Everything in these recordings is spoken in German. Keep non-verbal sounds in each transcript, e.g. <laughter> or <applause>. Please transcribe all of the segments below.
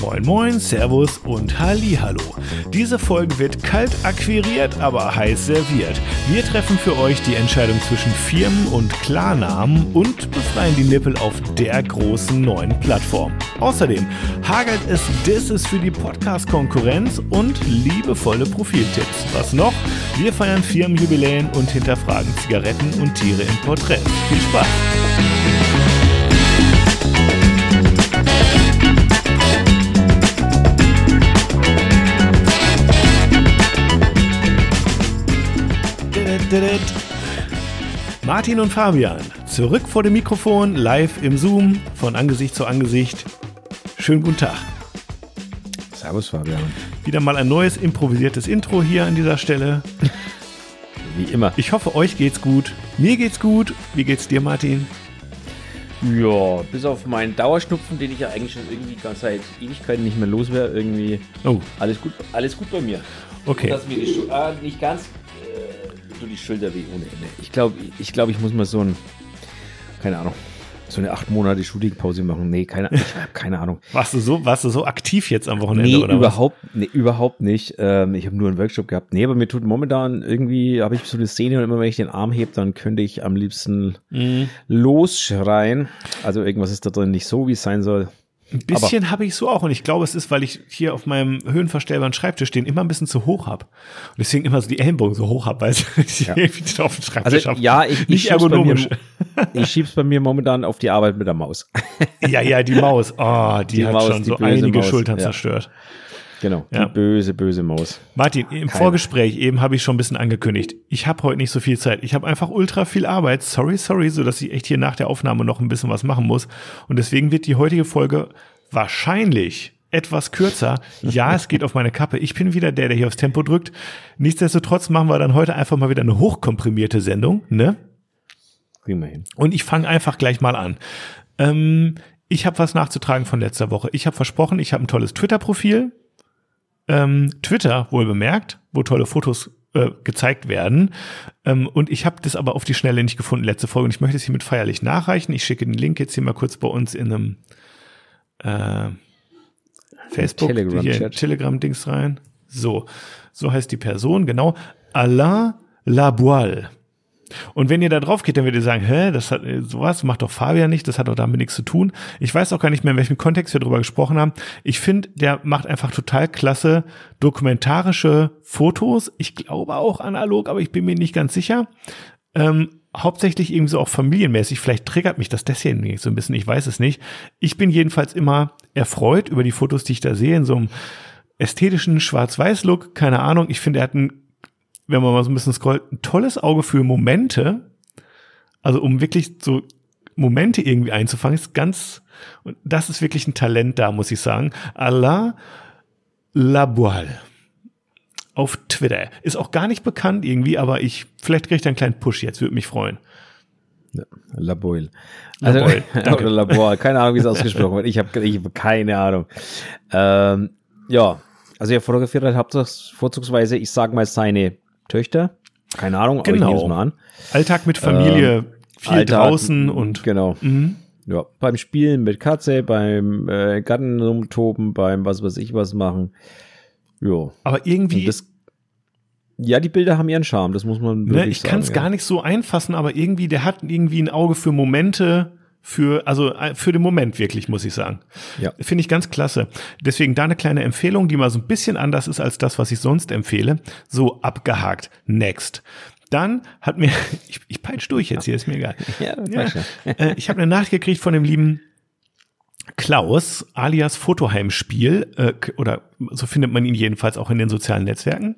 Moin Moin, Servus und Hallihallo. Diese Folge wird kalt akquiriert, aber heiß serviert. Wir treffen für euch die Entscheidung zwischen Firmen und Klarnamen und befreien die Nippel auf der großen neuen Plattform. Außerdem hagelt es Disses für die Podcast-Konkurrenz und liebevolle Profiltipps. Was noch? Wir feiern Firmenjubiläen und hinterfragen Zigaretten und Tiere im Porträt. Viel Spaß! Martin und Fabian, zurück vor dem Mikrofon, live im Zoom, von Angesicht zu Angesicht. Schönen guten Tag. Servus, Fabian. Wieder mal ein neues improvisiertes Intro hier an dieser Stelle. Wie immer. Ich hoffe, euch geht's gut. Mir geht's gut. Wie geht's dir, Martin? Ja, bis auf meinen Dauerschnupfen, den ich ja eigentlich schon irgendwie ganz seit Ewigkeiten nicht mehr los wäre, irgendwie. Oh. Alles gut, alles gut bei mir. Okay. Dass mir die Schu ah, nicht ganz so die Schulter weh ohne Ende. Ich glaube, ich, glaub, ich muss mal so ein, keine Ahnung, so eine acht Monate Shootingpause machen. Nee, keine, ich keine Ahnung. <laughs> Warst du so, warst du so aktiv jetzt am Wochenende Nee, oder überhaupt, nee, überhaupt nicht. Ähm, ich habe nur einen Workshop gehabt. Nee, aber mir tut momentan irgendwie, habe ich so eine Szene und immer wenn ich den Arm heb, dann könnte ich am liebsten Mhm. losschreien. Also irgendwas ist da drin nicht so, wie es sein soll. Ein bisschen habe ich so auch und ich glaube, es ist, weil ich hier auf meinem höhenverstellbaren Schreibtisch den immer ein bisschen zu hoch habe. Und deswegen immer so die Ellenbogen so hoch habe, weil <laughs> ich Ja. irgendwie auf dem Schreibtisch Also hab. ja, ich, ich nicht schieb's bei ergonomisch. Mir, <laughs> ich schieb's bei mir momentan auf die Arbeit mit der Maus. Ja, ja, die Maus. Oh, die, Die hat Maus, schon die so einige Maus, Schultern ja. zerstört. Genau, Ja. die böse, böse Maus. Martin, im Vorgespräch eben habe ich schon ein bisschen angekündigt. Ich habe heute nicht so viel Zeit. Ich habe einfach ultra viel Arbeit. Sorry, sorry, so dass ich echt hier nach der Aufnahme noch ein bisschen was machen muss. Und deswegen wird die heutige Folge wahrscheinlich etwas kürzer. Ja, es geht auf meine Kappe. Ich bin wieder der, der hier aufs Tempo drückt. Nichtsdestotrotz machen wir dann heute einfach mal wieder eine hochkomprimierte Sendung, ne? Kriegen wir hin. Und ich fange einfach gleich mal an. Ähm, ich habe was nachzutragen von letzter Woche. Ich habe versprochen, ich habe ein tolles Twitter-Profil. Ähm, Twitter, wohl bemerkt, wo tolle Fotos äh, gezeigt werden. Ähm, und ich habe das aber auf die Schnelle nicht gefunden, letzte Folge. Und ich möchte es hiermit feierlich nachreichen. Ich schicke den Link jetzt hier mal kurz bei uns in einem äh, Facebook, Telegram-Dings rein. So, so heißt die Person, genau. Alain Laboile. Und wenn ihr da drauf geht, dann werdet ihr sagen, hä, das hat sowas macht doch Fabian nicht, das hat doch damit nichts zu tun. Ich weiß auch gar nicht mehr, in welchem Kontext wir drüber gesprochen haben. Ich finde, der macht einfach total klasse dokumentarische Fotos. Ich glaube auch analog, aber ich bin mir nicht ganz sicher. Ähm, hauptsächlich irgendwie so auch familienmäßig. Vielleicht triggert mich das deswegen so ein bisschen, ich weiß es nicht. Ich bin jedenfalls immer erfreut über die Fotos, die ich da sehe, in so einem ästhetischen Schwarz-Weiß-Look. Keine Ahnung, ich finde, er hat ein wenn man mal so ein bisschen scrollt, ein tolles Auge für Momente. Also um wirklich so Momente irgendwie einzufangen, ist ganz, und das ist wirklich ein Talent da, muss ich sagen. Alain Laboile. Auf Twitter. Ist auch gar nicht bekannt irgendwie, aber ich, vielleicht kriege ich da einen kleinen Push jetzt, würde mich freuen. Laboil. Laboil, <laughs> danke. oder Labor, keine Ahnung, wie es ausgesprochen wird. Ich habe ich hab keine Ahnung. Ähm, ja, also er fotografiert halt hauptsächlich vorzugsweise, ich sag mal, seine Töchter. Keine Ahnung, aber ich Genau. nehme es mal an. Alltag mit Familie, viel Alltag, draußen und Genau. Mhm. Ja, beim Spielen mit Katze, beim äh, Garten rumtoben, beim was weiß ich was machen. Ja. aber irgendwie, das, ja, die Bilder haben ihren Charme, das muss man ne, wirklich ich kann es sagen, gar ja. nicht so einfassen, aber irgendwie, der hat irgendwie ein Auge für Momente, für, also äh, für den Moment wirklich, muss ich sagen. Ja. Finde ich ganz klasse. Deswegen da eine kleine Empfehlung, die mal so ein bisschen anders ist als das, was ich sonst empfehle. So abgehakt. Next. Dann hat mir, <laughs> ich, ich peitsch durch jetzt hier, ist mir egal. <laughs> Ja, Ja, äh, ich habe eine Nachricht gekriegt von dem lieben Klaus, alias Fotoheimspiel, äh, oder so findet man ihn jedenfalls auch in den sozialen Netzwerken.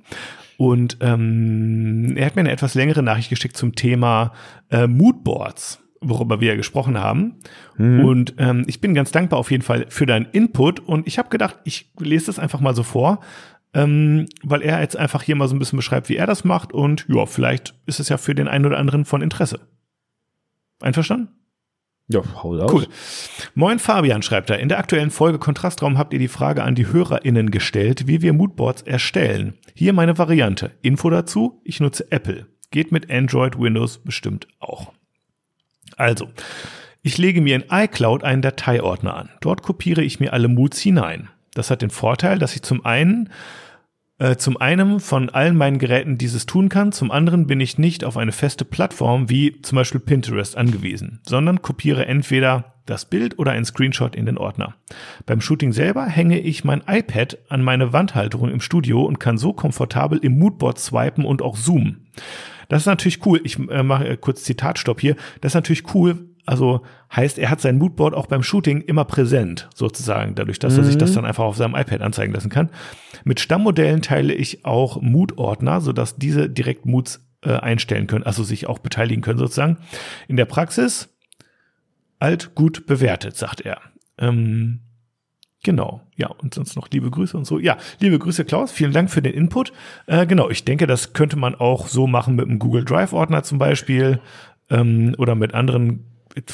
Und ähm, er hat mir eine etwas längere Nachricht geschickt zum Thema äh, Moodboards, worüber wir ja gesprochen haben. Und ähm, ich bin ganz dankbar auf jeden Fall für deinen Input. Und ich habe gedacht, ich lese das einfach mal so vor, ähm, weil er jetzt einfach hier mal so ein bisschen beschreibt, wie er das macht. Und ja, vielleicht ist es ja für den einen oder anderen von Interesse. Einverstanden? Ja, hau raus. Cool. Moin Fabian schreibt er. In der aktuellen Folge Kontrastraum habt ihr die Frage an die HörerInnen gestellt, wie wir Moodboards erstellen. Hier meine Variante. Info dazu. Ich nutze Apple. Geht mit Android, Windows bestimmt auch. Also, ich lege mir in iCloud einen Dateiordner an. Dort kopiere ich mir alle Moods hinein. Das hat den Vorteil, dass ich zum einen äh, zum einen von allen meinen Geräten dieses tun kann, zum anderen bin ich nicht auf eine feste Plattform wie zum Beispiel Pinterest angewiesen, sondern kopiere entweder das Bild oder ein Screenshot in den Ordner. Beim Shooting selber hänge ich mein iPad an meine Wandhalterung im Studio und kann so komfortabel im Moodboard swipen und auch zoomen. Das ist natürlich cool. Ich äh, mache äh, kurz Zitatstopp hier. Das ist natürlich cool. Also heißt, er hat sein Moodboard auch beim Shooting immer präsent, sozusagen, dadurch, dass mhm. er sich das mhm. dann einfach auf seinem iPad anzeigen lassen kann. Mit Stammmodellen teile ich auch Mood-Ordner, sodass diese direkt Moods äh, einstellen können, also sich auch beteiligen können, sozusagen. In der Praxis alt gut bewertet, sagt er. Ähm, Genau, ja, und sonst noch liebe Grüße und so. Ja, liebe Grüße, Klaus, vielen Dank für den Input. Äh, genau, ich denke, das könnte man auch so machen mit einem Google Drive-Ordner zum Beispiel ähm, oder mit anderen,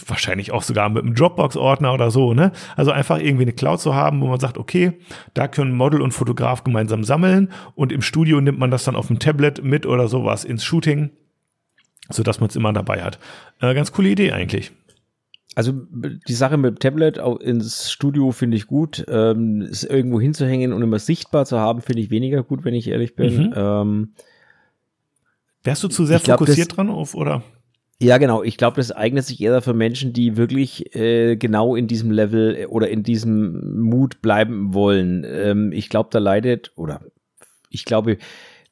wahrscheinlich auch sogar mit einem Dropbox-Ordner oder so. Ne? Also einfach irgendwie eine Cloud zu haben, wo man sagt, okay, da können Model und Fotograf gemeinsam sammeln und im Studio nimmt man das dann auf dem Tablet mit oder sowas ins Shooting, sodass man es immer dabei hat. Äh, ganz coole Idee eigentlich. Also die Sache mit dem Tablet ins Studio finde ich gut. Ähm, es irgendwo hinzuhängen und immer sichtbar zu haben, finde ich weniger gut, wenn ich ehrlich bin. Mhm. Ähm, Wärst du zu sehr glaub, fokussiert das, dran auf, oder? Ja, genau. Ich glaube, das eignet sich eher für Menschen, die wirklich äh, genau in diesem Level oder in diesem Mut bleiben wollen. Ähm, ich glaube, da leidet, oder ich glaube,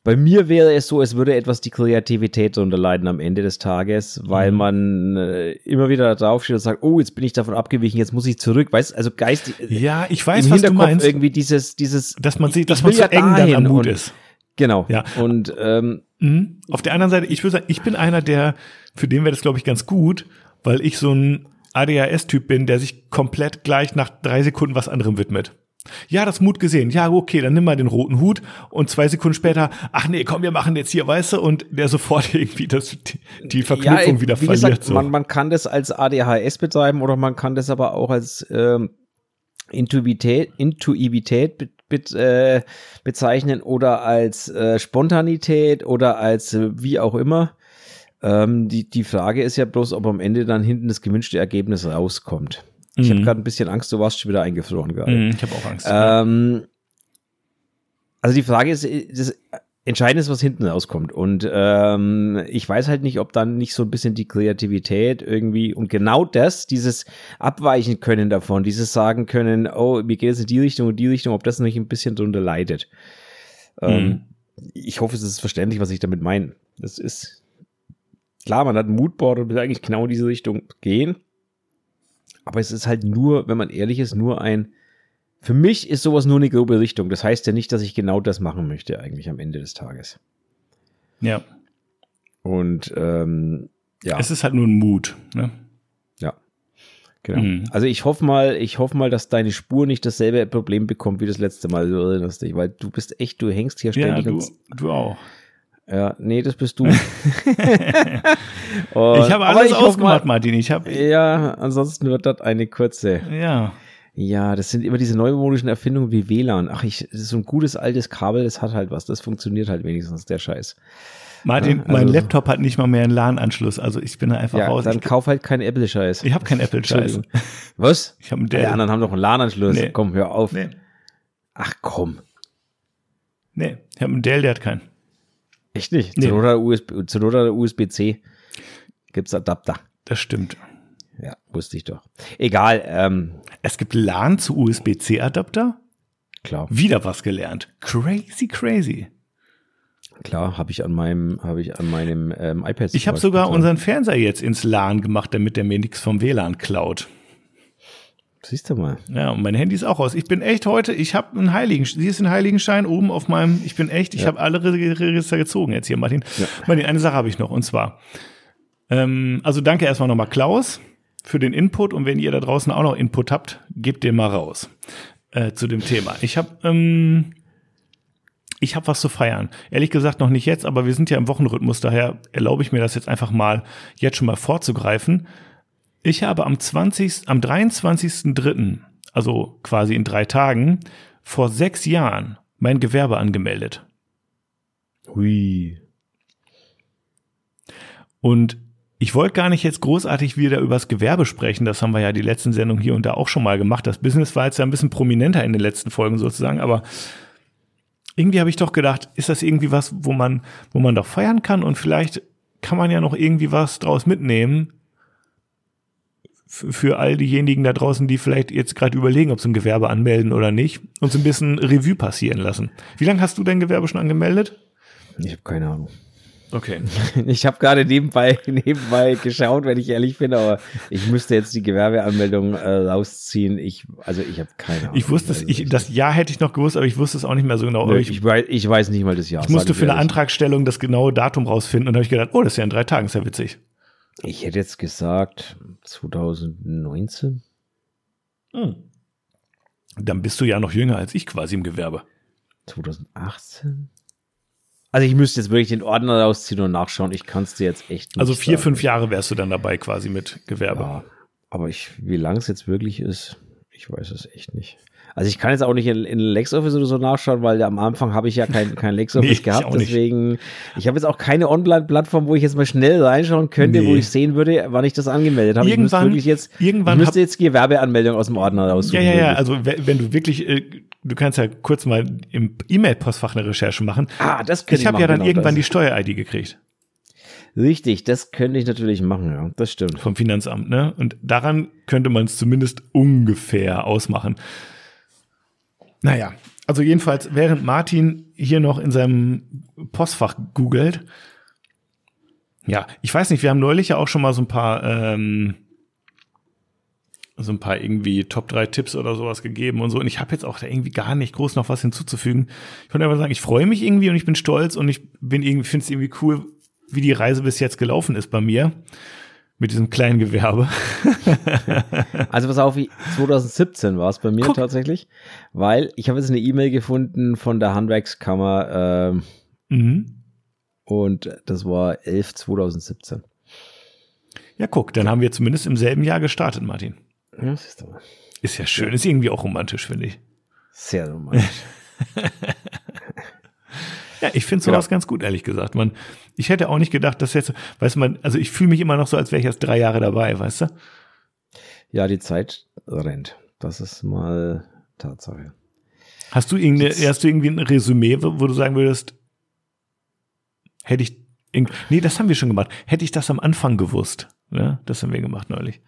bei mir wäre es so, es würde etwas die Kreativität unterleiden am Ende des Tages, weil mhm. man äh, immer wieder da drauf steht und sagt, oh, jetzt bin ich davon abgewichen, jetzt muss ich zurück, weißt also Geist. Ja, ich weiß, was du meinst. Irgendwie dieses, dieses, dass man sieht, dass man zu eng dann am Mut ist. Genau. Ja. Und ähm, mhm. auf der anderen Seite, ich würde sagen, ich bin einer, der, für den wäre das, glaube ich, ganz gut, weil ich so ein ADHS-Typ bin, der sich komplett gleich nach drei Sekunden was anderem widmet. Ja, das Mut gesehen. Ja, okay, dann nimm mal den roten Hut und zwei Sekunden später, ach nee, komm, wir machen jetzt hier, weißt du, und der sofort <laughs> irgendwie das, die Verknüpfung ja, wieder verliert. Gesagt, so. man, man kann das als ADHS betreiben oder man kann das aber auch als ähm, Intuitivität, Intuitivität be, be, äh, bezeichnen oder als äh, Spontanität oder als äh, wie auch immer. Ähm, die, die Frage ist ja bloß, ob am Ende dann hinten das gewünschte Ergebnis rauskommt. Ich mhm. habe gerade ein bisschen Angst, du warst schon wieder eingefroren gerade. Mhm, ich habe auch Angst. Ähm, also die Frage ist, das Entscheidende ist, was hinten rauskommt. Und ähm, ich weiß halt nicht, ob dann nicht so ein bisschen die Kreativität irgendwie und genau das, dieses Abweichen können davon, dieses sagen können, oh, mir geht es in die Richtung und die Richtung, ob das nicht ein bisschen drunter leidet. Ähm, mhm. ich hoffe, es ist verständlich, was ich damit meine. Das ist klar, man hat ein Moodboard und will eigentlich genau in diese Richtung gehen. Aber es ist halt nur, wenn man ehrlich ist, nur ein. Für mich ist sowas nur eine grobe Richtung. Das heißt ja nicht, dass ich genau das machen möchte, eigentlich am Ende des Tages. Ja. Und ähm, ja. Es ist halt nur ein Mut, ne? Ja. Genau. Mhm. Also ich hoffe mal, ich hoffe mal, dass deine Spur nicht dasselbe Problem bekommt wie das letzte Mal, du erinnerst dich, weil du bist echt, du hängst hier ständig. Ja, du, du auch. Ja, nee, das bist du. <laughs> ich habe alles ich ausgemacht, mal, Martin. Ich habe ja, ansonsten wird das eine kurze. Ja. Ja, das sind immer diese neumodischen Erfindungen wie WLAN. Ach, ich, das ist so ein gutes altes Kabel, das hat halt was. Das funktioniert halt wenigstens, der Scheiß. Martin, ja, also, mein Laptop hat nicht mal mehr einen LAN-Anschluss, also ich bin da einfach ja, raus. Dann kauf halt keinen Apple-Scheiß. Ich habe keinen Apple-Scheiß. Was? Ich habe einen Dell. Die anderen haben doch einen LAN-Anschluss. Nee. Komm, hör auf. Nee. Ach komm. Nee, ich habe einen Dell, der hat keinen. Echt nicht? Nee. Zur USB, Not USB-C gibt's Adapter. Das stimmt. Ja, wusste ich doch. Egal. Ähm, es gibt LAN zu USB-C-Adapter? Klar. Wieder was gelernt. Crazy, crazy. Klar, habe ich an meinem, habe ich an meinem ähm, iPad. Ich habe sogar unseren Fernseher jetzt ins LAN gemacht, damit der mir nichts vom WLAN klaut. Siehst du mal. Ja, und mein Handy ist auch aus. Ich bin echt heute, ich habe einen Heiligen, siehst du einen Heiligenschein oben auf meinem, ich bin echt, ich ja. habe alle Register gezogen jetzt hier, Martin. Ja. Martin, eine Sache habe ich noch und zwar, ähm, also danke erstmal nochmal Klaus für den Input und wenn ihr da draußen auch noch Input habt, gebt den mal raus äh, zu dem Thema. Ich habe ähm, ich habe was zu feiern. Ehrlich gesagt noch nicht jetzt, aber wir sind ja im Wochenrhythmus, daher erlaube ich mir das jetzt einfach mal jetzt schon mal vorzugreifen. Ich habe am 20., am 23.3., also quasi in drei Tagen, vor sechs Jahren mein Gewerbe angemeldet. Hui. Und Ich wollte gar nicht jetzt großartig wieder übers Gewerbe sprechen. Das haben wir ja die letzten Sendungen hier und da auch schon mal gemacht. Das Business war jetzt ja ein bisschen prominenter in den letzten Folgen sozusagen, aber irgendwie habe ich doch gedacht, ist das irgendwie was, wo man, wo man doch feiern kann und vielleicht kann man ja noch irgendwie was draus mitnehmen für all diejenigen da draußen, die vielleicht jetzt gerade überlegen, ob sie ein Gewerbe anmelden oder nicht, uns ein bisschen Revue passieren lassen. Wie lange hast du dein Gewerbe schon angemeldet? Ich habe keine Ahnung. Okay. <laughs> Ich habe gerade nebenbei, <laughs> nebenbei geschaut, wenn ich ehrlich bin, aber ich müsste jetzt die Gewerbeanmeldung äh, rausziehen. Ich, also ich habe keine Ahnung. Ich wusste es, ich, das Jahr hätte ich noch gewusst, aber ich wusste es auch nicht mehr so genau. Nö, ich, ich, weiß, ich weiß nicht mal das Jahr. ich musste für eine ehrlich. Antragstellung das genaue Datum rausfinden und habe ich gedacht, oh, das ist ja in drei Tagen, ist ja witzig. Ich hätte jetzt gesagt 2019. Hm. Dann bist du ja noch jünger als ich quasi im Gewerbe. 2018? Also ich müsste jetzt wirklich den Ordner rausziehen und nachschauen. Ich kann es dir jetzt echt nicht Also vier, sagen. fünf Jahre wärst du dann dabei quasi mit Gewerbe. Ja, aber ich, wie lang es jetzt wirklich ist, ich weiß es echt nicht. Also ich kann jetzt auch nicht in, in LexOffice oder so nachschauen, weil am Anfang habe ich ja kein, kein LexOffice <laughs> Nee, ich gehabt. nicht. Deswegen, ich habe jetzt auch keine Online-Plattform, wo ich jetzt mal schnell reinschauen könnte, wo Nee. ich sehen würde, wann ich das angemeldet habe. Irgendwann- ich müsste wirklich jetzt, irgendwann ich müsste jetzt die Gewerbeanmeldung aus dem Ordner raussuchen. Ja, ja, ja. Also we- wenn du wirklich, äh, du kannst ja kurz mal im E-Mail-Postfach eine Recherche machen. ah, das könnte Ich habe machen, ja dann genau, irgendwann die. Steuer-ID gekriegt Richtig, das könnte ich natürlich machen, ja. Das stimmt. vom Finanzamt, ne? Und daran könnte man es zumindest ungefähr ausmachen. Naja, also jedenfalls, während Martin hier noch in seinem Postfach googelt, ja, ich weiß nicht, wir haben neulich ja auch schon mal so ein paar, ähm, so ein paar irgendwie Top 3 Tipps oder sowas gegeben und so. Und ich habe jetzt auch da irgendwie gar nicht groß noch was hinzuzufügen. Ich konnte einfach sagen, ich freue mich irgendwie und ich bin stolz und ich bin irgendwie, finde es irgendwie cool, wie die Reise bis jetzt gelaufen ist bei mir. Mit diesem kleinen Gewerbe. <laughs> Also pass auf, wie 2017 war es bei mir Guck. tatsächlich, weil ich habe jetzt eine E-Mail gefunden von der Handwerkskammer ähm, Mhm. und das war 11 2017. Ja, guck, dann haben wir zumindest im selben Jahr gestartet, Martin. Ja. Ist ja schön, ist irgendwie auch romantisch, finde ich. Sehr romantisch. <laughs> Ja, ich finde Genau. sowas ganz gut, ehrlich gesagt. Man, ich hätte auch nicht gedacht, dass jetzt, weißt du, man, also ich fühle mich immer noch so, als wäre ich erst drei Jahre dabei, weißt du? ja, die Zeit rennt. Das ist mal Tatsache. Hast du irgendwie, Jetzt- hast du irgendwie ein Resümee, wo, du sagen würdest, hätte ich, nee, das haben wir schon gemacht. Hätte ich das am Anfang gewusst, ja, das haben wir gemacht neulich.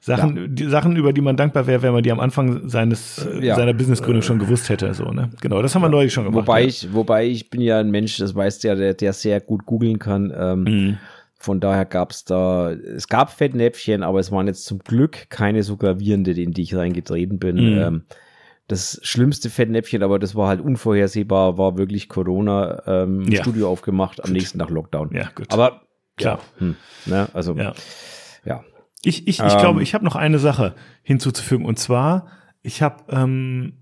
Sachen, die Sachen, über die man dankbar wäre, wenn man die am Anfang seines, äh, ja. seiner Businessgründung schon gewusst hätte, so, ne? Genau, das haben wir neulich schon gemacht. Wobei ja. ich, wobei ich bin ja ein Mensch, das weißt du ja, der, der sehr gut googeln kann. Ähm, Mhm. Von daher gab es da, es gab Fettnäpfchen, aber es waren jetzt zum Glück keine so gravierende, in die ich reingetreten bin. Mhm. Ähm, das schlimmste Fettnäpfchen, aber das war halt unvorhersehbar, war wirklich Corona, ähm, Ja. Studio aufgemacht, am nächsten Tag Lockdown. Ja, gut. Aber Klar. ja, hm, ne, also Ja. ja. Ich, ich, ich Ähm. glaube, ich habe noch eine Sache hinzuzufügen und zwar, ich habe ähm,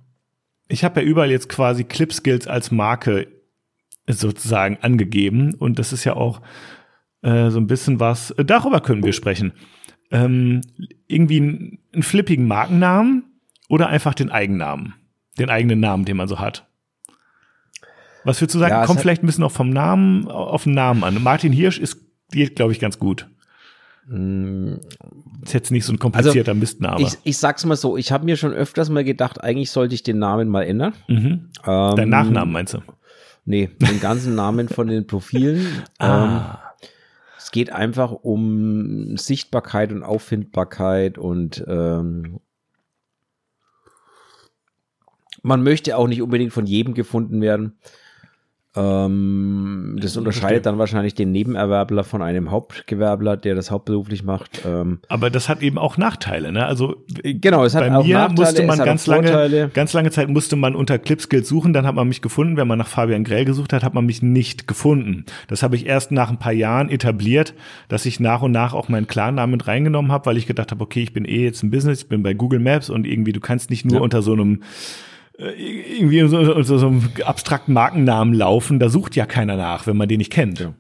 ich habe ja überall jetzt quasi Clip Skills als Marke sozusagen angegeben und das ist ja auch äh, so ein bisschen was, äh, darüber können wir sprechen. Ähm, irgendwie einen, einen flippigen Markennamen oder einfach den Eigennamen, den eigenen Namen, den man so hat. Was würdest du sagen? Ja, Kommt vielleicht ein bisschen auch vom Namen auf den Namen an. Martin Hirsch ist geht, glaube ich, ganz gut. Hm, Ist jetzt nicht so ein komplizierter Mistname. Ich, ich sag's mal so, ich habe mir schon öfters mal gedacht, eigentlich sollte ich den Namen mal ändern. mhm. Ähm, Dein Nachnamen meinst du? Nee, den ganzen Namen von den Profilen. <laughs> Ähm, Ah. es geht einfach um Sichtbarkeit und Auffindbarkeit und ähm, man möchte auch nicht unbedingt von jedem gefunden werden. Ähm, das unterscheidet dann wahrscheinlich den Nebenerwerbler von einem Hauptgewerbler, der das hauptberuflich macht. Ähm, Aber das hat eben auch Nachteile, ne? Also genau, es hat bei auch mir Nachteile, musste man ganz lange, ganz lange Zeit musste man unter Clipskills suchen, dann hat man mich gefunden. Wenn man nach Fabian Grell gesucht hat, hat man mich nicht gefunden. Das habe ich erst nach ein paar Jahren etabliert, dass ich nach und nach auch meinen Klarnamen mit reingenommen habe, weil ich gedacht habe, okay, ich bin eh jetzt ein Business, ich bin bei Google Maps und irgendwie, du kannst nicht nur Ja. unter so einem äh, irgendwie unter so, unter so einem abstrakten Markennamen laufen, da sucht ja keiner nach, wenn man den nicht kennt. Ja.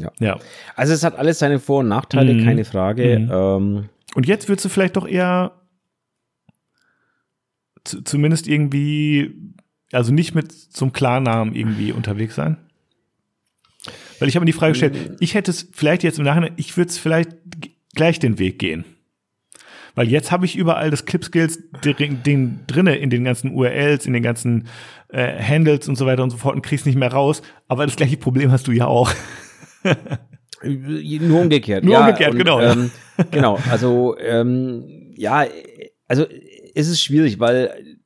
Ja. ja. Also es hat alles seine Vor- und Nachteile, Mhm. keine Frage. Mhm. Ähm, Und jetzt würdest du vielleicht doch eher zu, zumindest irgendwie, also nicht mit zum Klarnamen irgendwie unterwegs sein? Weil ich habe mir die Frage gestellt, ich hätte es vielleicht jetzt im Nachhinein, ich würde es vielleicht gleich den Weg gehen. Weil jetzt habe ich überall das Clip-Skills drinne in den ganzen URLs, in den ganzen äh, Handles und so weiter und so fort und kriegst nicht mehr raus. Aber das gleiche Problem hast du ja auch. Nur umgekehrt. Nur ja, umgekehrt, und, genau. Ähm, genau, also ähm, ja, also es ist schwierig, weil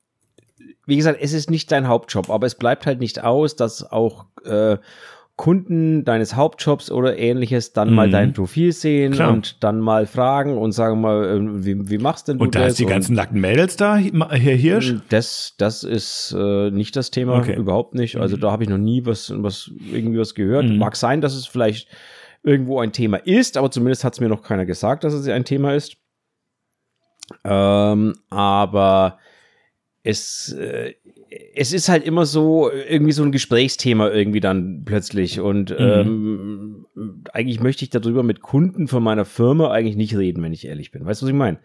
wie gesagt, es ist nicht dein Hauptjob, aber es bleibt halt nicht aus, dass auch äh, Kunden deines Hauptjobs oder ähnliches dann mhm. mal dein Profil sehen Klar. und dann mal fragen und sagen mal, äh, wie, wie machst denn du und da das? Da die ganzen nackten Mädels da, Herr Hirsch? Das, das ist äh, nicht das Thema, okay. überhaupt nicht. Also mhm. da habe ich noch nie was, was irgendwie was gehört. Mhm. Mag sein, dass es vielleicht irgendwo ein Thema ist, aber zumindest hat es mir noch keiner gesagt, dass es ein Thema ist. Ähm, aber es, äh, es ist halt immer so irgendwie so ein Gesprächsthema irgendwie dann plötzlich und mhm. ähm, eigentlich möchte ich darüber mit Kunden von meiner Firma eigentlich nicht reden, wenn ich ehrlich bin. Weißt du, was ich meine?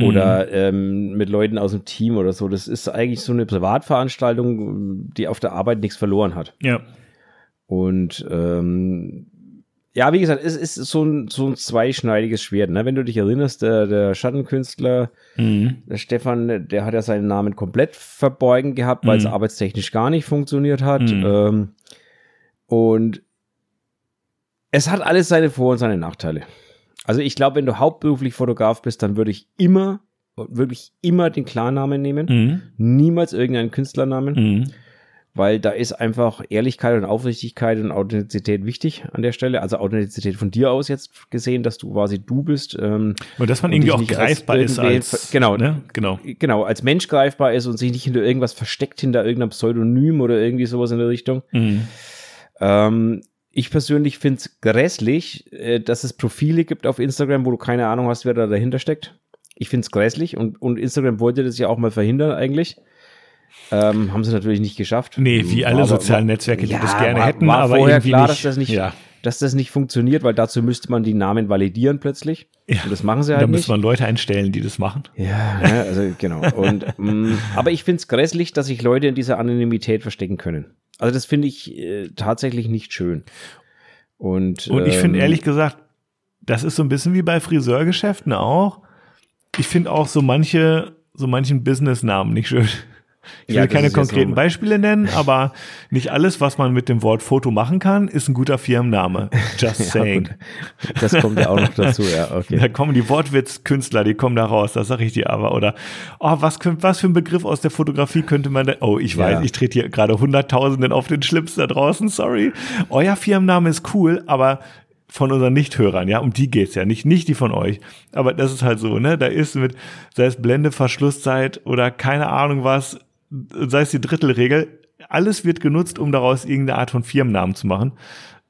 Oder mhm. ähm, mit Leuten aus dem Team oder so. Das ist eigentlich so eine Privatveranstaltung, die auf der Arbeit nichts verloren hat. Ja. Und ähm, ja, wie gesagt, es ist so ein, so ein zweischneidiges Schwert. Ne? Wenn du dich erinnerst, der, der Schattenkünstler, mhm. der Stefan, der hat ja seinen Namen komplett verbeugen gehabt, weil es mhm. arbeitstechnisch gar nicht funktioniert hat. Mhm. Ähm, und es hat alles seine Vor- und seine Nachteile. Also ich glaube, wenn du hauptberuflich Fotograf bist, dann würde ich immer, wirklich immer den Klarnamen nehmen. Mhm. Niemals irgendeinen Künstlernamen. Weil da ist einfach Ehrlichkeit und Aufrichtigkeit und Authentizität wichtig an der Stelle. Also Authentizität von dir aus jetzt gesehen, dass du quasi du bist. Ähm, und dass man irgendwie auch greifbar als ist als genau, ne? genau, genau, als Mensch greifbar ist und sich nicht hinter irgendwas versteckt, hinter irgendeinem Pseudonym oder irgendwie sowas in der Richtung. Mhm. Ähm, ich persönlich finde es grässlich, äh, dass es Profile gibt auf Instagram, wo du keine Ahnung hast, wer da dahinter steckt. Ich finde es grässlich und, und Instagram wollte das ja auch mal verhindern eigentlich. Ähm, haben sie natürlich nicht geschafft. Nee, wie alle war, sozialen Netzwerke, die ja, das gerne war, hätten, war aber vorher klar, nicht, dass das nicht, ja. dass das nicht funktioniert, weil dazu müsste man die Namen validieren plötzlich. Ja. Und das machen sie halt da nicht. Da müsste man Leute einstellen, die das machen. Ja, ja also genau. Und, mh, <laughs> mm, aber ich finde es grässlich, dass sich Leute in dieser Anonymität verstecken können. Also das finde ich äh, tatsächlich nicht schön. Und, Und ich finde ähm, ehrlich gesagt, das ist so ein bisschen wie bei Friseurgeschäften auch. Ich finde auch so manche, so manchen Businessnamen nicht schön. Ich will ja, keine konkreten Beispiele nennen, aber nicht alles, was man mit dem Wort Foto machen kann, ist ein guter Firmenname. Just <laughs> saying. Ja, das kommt ja auch noch dazu, ja, okay. Da kommen die Wortwitzkünstler, die kommen da raus, das sage ich dir aber. Oder, oh, was, was für ein Begriff aus der Fotografie könnte man da, oh, ich weiß, ja. ich trete hier gerade Hunderttausenden auf den Schlips da draußen, sorry. Euer Firmenname ist cool, aber von unseren Nichthörern, ja, um die geht's ja, nicht, nicht die von euch. Aber das ist halt so, ne, da ist mit, sei es Blende, Verschlusszeit oder keine Ahnung was, sei es die Drittelregel, alles wird genutzt, um daraus irgendeine Art von Firmennamen zu machen.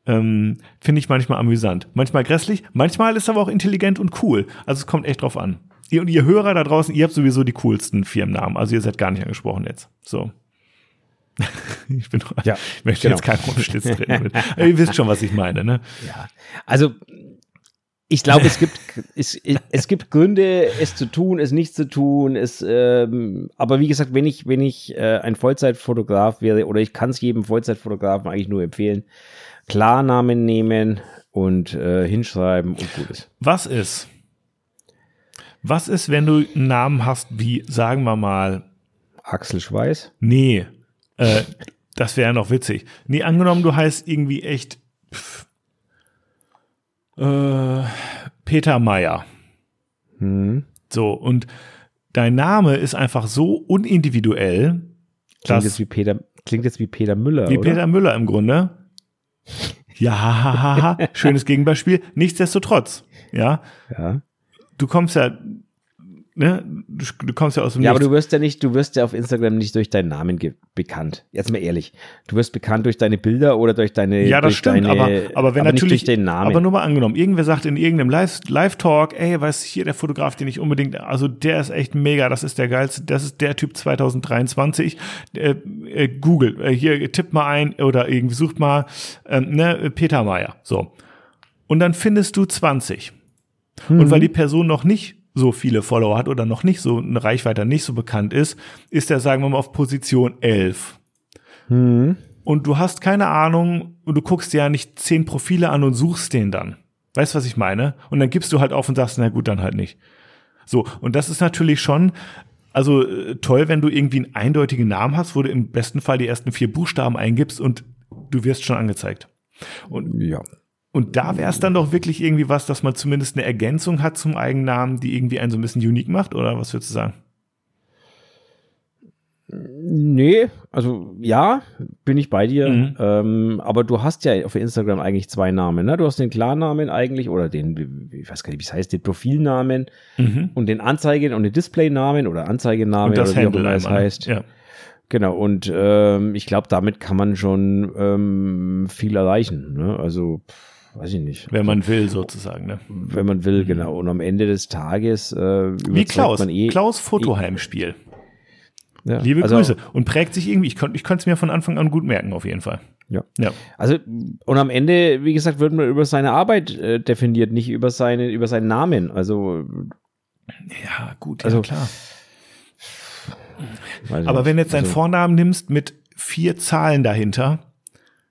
Ähm, Finde ich manchmal amüsant. Manchmal grässlich, manchmal ist aber auch intelligent und cool. Also es kommt echt drauf an. Ihr und ihr Hörer da draußen, ihr habt sowieso die coolsten Firmennamen. Also ihr seid gar nicht angesprochen jetzt. So. <laughs> ich bin, ja, ich möchte genau. jetzt keinen Rumschlitz <laughs> drin. ihr wisst schon, was ich meine, ne? Ja. Also, ich glaube, es gibt, <laughs> es, es gibt Gründe, es zu tun, es nicht zu tun. Es, ähm, aber wie gesagt, wenn ich, wenn ich äh, ein Vollzeitfotograf wäre, oder ich kann es jedem Vollzeitfotografen eigentlich nur empfehlen, Klarnamen nehmen und äh, hinschreiben und gut ist. Was ist? Was ist, wenn du einen Namen hast wie, sagen wir mal, Axel Schweiß? Nee, äh, das wäre ja noch witzig. Nee, angenommen, du heißt irgendwie echt pff, äh, Peter Meyer. Hm. So, und dein Name ist einfach so unindividuell. Klingt jetzt wie Peter, klingt jetzt wie Peter Müller. Wie oder? Peter Müller im Grunde. Ja, <laughs> schönes Gegenbeispiel. Nichtsdestotrotz, ja. Ja. Du kommst ja ne, du, du, kommst ja aus dem Ja, Nichts. aber du wirst ja nicht, du wirst ja auf Instagram nicht durch deinen Namen bekannt. Jetzt mal ehrlich. Du wirst bekannt durch deine Bilder oder durch deine Ja, das stimmt, deine, aber, aber wenn aber natürlich, den Namen. aber nur mal angenommen, irgendwer sagt in irgendeinem Live-Talk, ey, weißt du, hier der Fotograf, den ich unbedingt, also der ist echt mega, das ist der geilste, das ist der Typ 2023. Äh, äh, Google, äh, hier tipp mal ein oder irgendwie sucht mal, ähm, ne, Peter Meyer, so. Und dann findest du 20. Mhm. Und weil die Person noch nicht so viele Follower hat oder noch nicht so eine Reichweite nicht so bekannt ist, ist er, sagen wir mal, auf Position 11. Hm. und du hast keine Ahnung und du guckst dir ja nicht zehn Profile an und suchst den dann. Weißt du, was ich meine? Und dann gibst du halt auf und sagst, na gut, dann halt nicht. So, und das ist natürlich schon, also äh, toll, wenn du irgendwie einen eindeutigen Namen hast, wo du im besten Fall die ersten vier Buchstaben eingibst und du wirst schon angezeigt. Und, Ja. Und da wäre es dann doch wirklich irgendwie was, dass man zumindest eine Ergänzung hat zum Eigennamen, die irgendwie einen so ein bisschen unique macht, oder was würdest du sagen? Nee, also ja, bin ich bei dir. Mhm. Ähm, aber du hast ja auf Instagram eigentlich zwei Namen. Ne? Du hast den Klarnamen eigentlich oder den, ich weiß gar nicht, wie es heißt, den Profilnamen und den Anzeigen- und den Displaynamen oder Anzeigennamen Und das oder wie auch immer es einmal. heißt. Ja. Genau, und ähm, ich glaube, damit kann man schon ähm, viel erreichen. Ne? Also, pff, weiß ich nicht. Wenn man will, sozusagen. Ne? Wenn man will, genau. Und am Ende des Tages äh, Wie Klaus. man eh. Klaus Fotoheimspiel. ja. Liebe also, Grüße. Und prägt sich irgendwie, ich konnte ich es mir von Anfang an gut merken, auf jeden Fall. Ja. Ja. Also, und am Ende, wie gesagt, wird man über seine Arbeit äh, definiert, nicht über, seine, über seinen Namen. Also, Ja, gut, Also, ja, klar. weiß ich Aber wenn du jetzt deinen also, Vornamen nimmst mit vier Zahlen dahinter,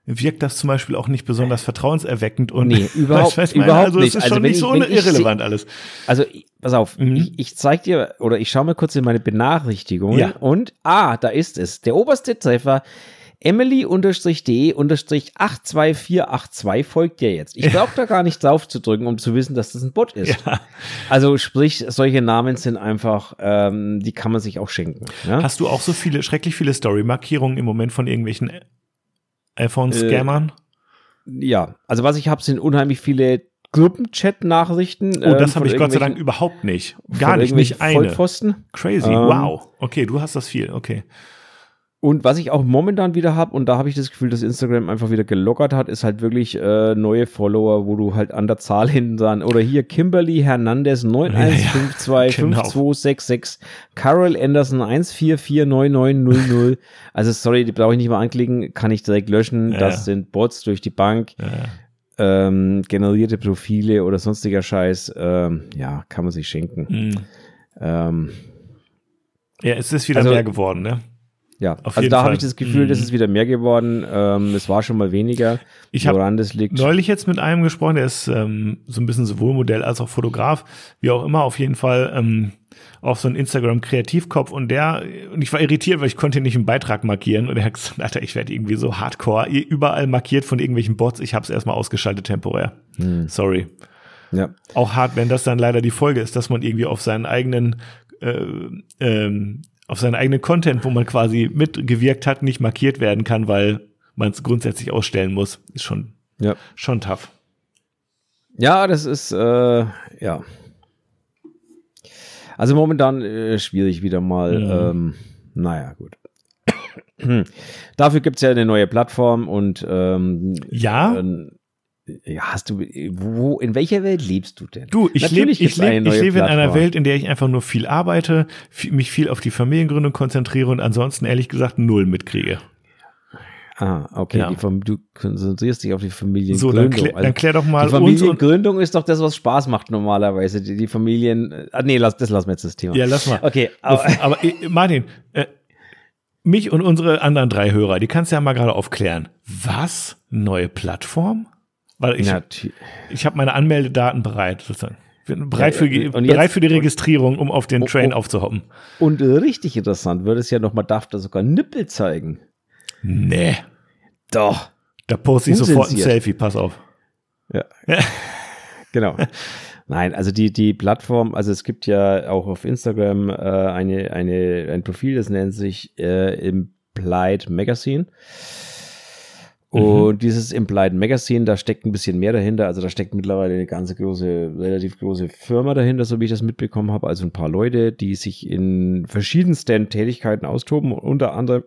wirkt das zum Beispiel auch nicht besonders vertrauenserweckend und Nee, <laughs> überhaupt- Weißt überhaupt also, es nicht. ist Also nicht ich- so wenn ich irrelevant alles. Also, pass auf, Mhm. ich, ich zeig dir, oder ich schaue mal kurz in meine Benachrichtigungen Ja. und, ah, da ist es. Der oberste Treffer, Emily-de-82482 folgt dir jetzt. Ich brauche da gar nicht drauf zu drücken, um zu wissen, dass das ein Bot ist. Ja. Also sprich, solche Namen sind einfach, ähm, die kann man sich auch schenken. Ne? Hast du auch so viele, schrecklich viele Story-Markierungen im Moment von irgendwelchen Äh, iPhone-Scammern? Ja, also was ich habe, sind unheimlich viele Gruppenchat-Nachrichten. oh, das ähm, habe ich Gott sei Dank überhaupt nicht. Gar nicht, nicht eine. Vollpfosten. Crazy, Ähm, wow. Okay, du hast das viel, okay. Und was ich auch momentan wieder habe, und da habe ich das Gefühl, dass Instagram einfach wieder gelockert hat, ist halt wirklich äh, neue Follower, wo du halt an der Zahl <laughs> hinten dran, oder hier Kimberly Hernandez 91525266, Carol Anderson 1449900. Also sorry, die brauche ich nicht mal anklicken, kann ich direkt löschen. Ja, das ja. sind Bots durch die Bank, Ja. ähm, generierte Profile oder sonstiger Scheiß. Ähm, ja, kann man sich schenken. Mhm. Ähm, ja, es ist wieder Also- mehr geworden, ne? Ja, Auf also da habe ich das Gefühl, das Mhm. ist wieder mehr geworden. Ähm, es war schon mal weniger. Ich woran das liegt. Neulich jetzt mit einem gesprochen, der ist ähm, so ein bisschen sowohl Modell als auch Fotograf, wie auch immer, auf jeden Fall ähm, auch so ein Instagram-Kreativkopf und der, und ich war irritiert, weil ich konnte nicht einen Beitrag markieren und er hat gesagt, Alter, ich werde irgendwie so hardcore, überall markiert von irgendwelchen Bots, ich habe es erstmal ausgeschaltet temporär. Hm. Sorry. Ja. Auch hart, wenn das dann leider die Folge ist, dass man irgendwie auf seinen eigenen äh, ähm, auf seinen eigenen Content, wo man quasi mitgewirkt hat, nicht markiert werden kann, weil man es grundsätzlich ausstellen muss. Ist schon, ja. schon tough. Ja, das ist, äh, ja. Also momentan äh, schwierig wieder mal. Mhm. Ähm, naja, gut. <clears throat> Dafür gibt es ja eine neue Plattform und ähm, Ja, ähm, ja, hast du, wo, in welcher Welt lebst du denn? Du, ich lebe ich gibt's eine leb, ich lebe in einer. Welt, in der ich einfach nur viel arbeite, mich viel auf die Familiengründung konzentriere und ansonsten ehrlich gesagt null mitkriege. Ah, okay, Ja. du konzentrierst dich auf die So, Familiengründung. dann, klär, dann klär doch mal Die Familiengründung ist doch das, was Spaß macht normalerweise. Die, die Familien. äh, Ah, nee, lass, das lassen wir jetzt das Thema. Ja, lass mal. Okay, aber, <laughs> Aber äh, Martin, äh, mich und unsere anderen drei Hörer, die kannst du ja mal gerade aufklären. Was? Neue Plattform? Weil ich, ich habe meine Anmeldedaten bereit, sozusagen. Bereit, Ja, für, die- und bereit jetzt- für die Registrierung, um auf den Train oh. aufzuhoppen. Und richtig interessant wird es ja noch, man darf da sogar Nippel zeigen. Nee. Doch. Da poste ich sofort ein. Selfie, pass auf. Ja. <laughs> Genau. Nein, also die, die Plattform, also es gibt ja auch auf Instagram äh, eine, eine, ein Profil, das nennt sich äh, Implied Magazine. Und dieses Implied Magazine, da steckt ein bisschen mehr dahinter. Also da steckt mittlerweile eine ganze große, relativ große Firma dahinter, so wie ich das mitbekommen habe. Also ein paar Leute, die sich in verschiedensten Tätigkeiten austoben. Unter anderem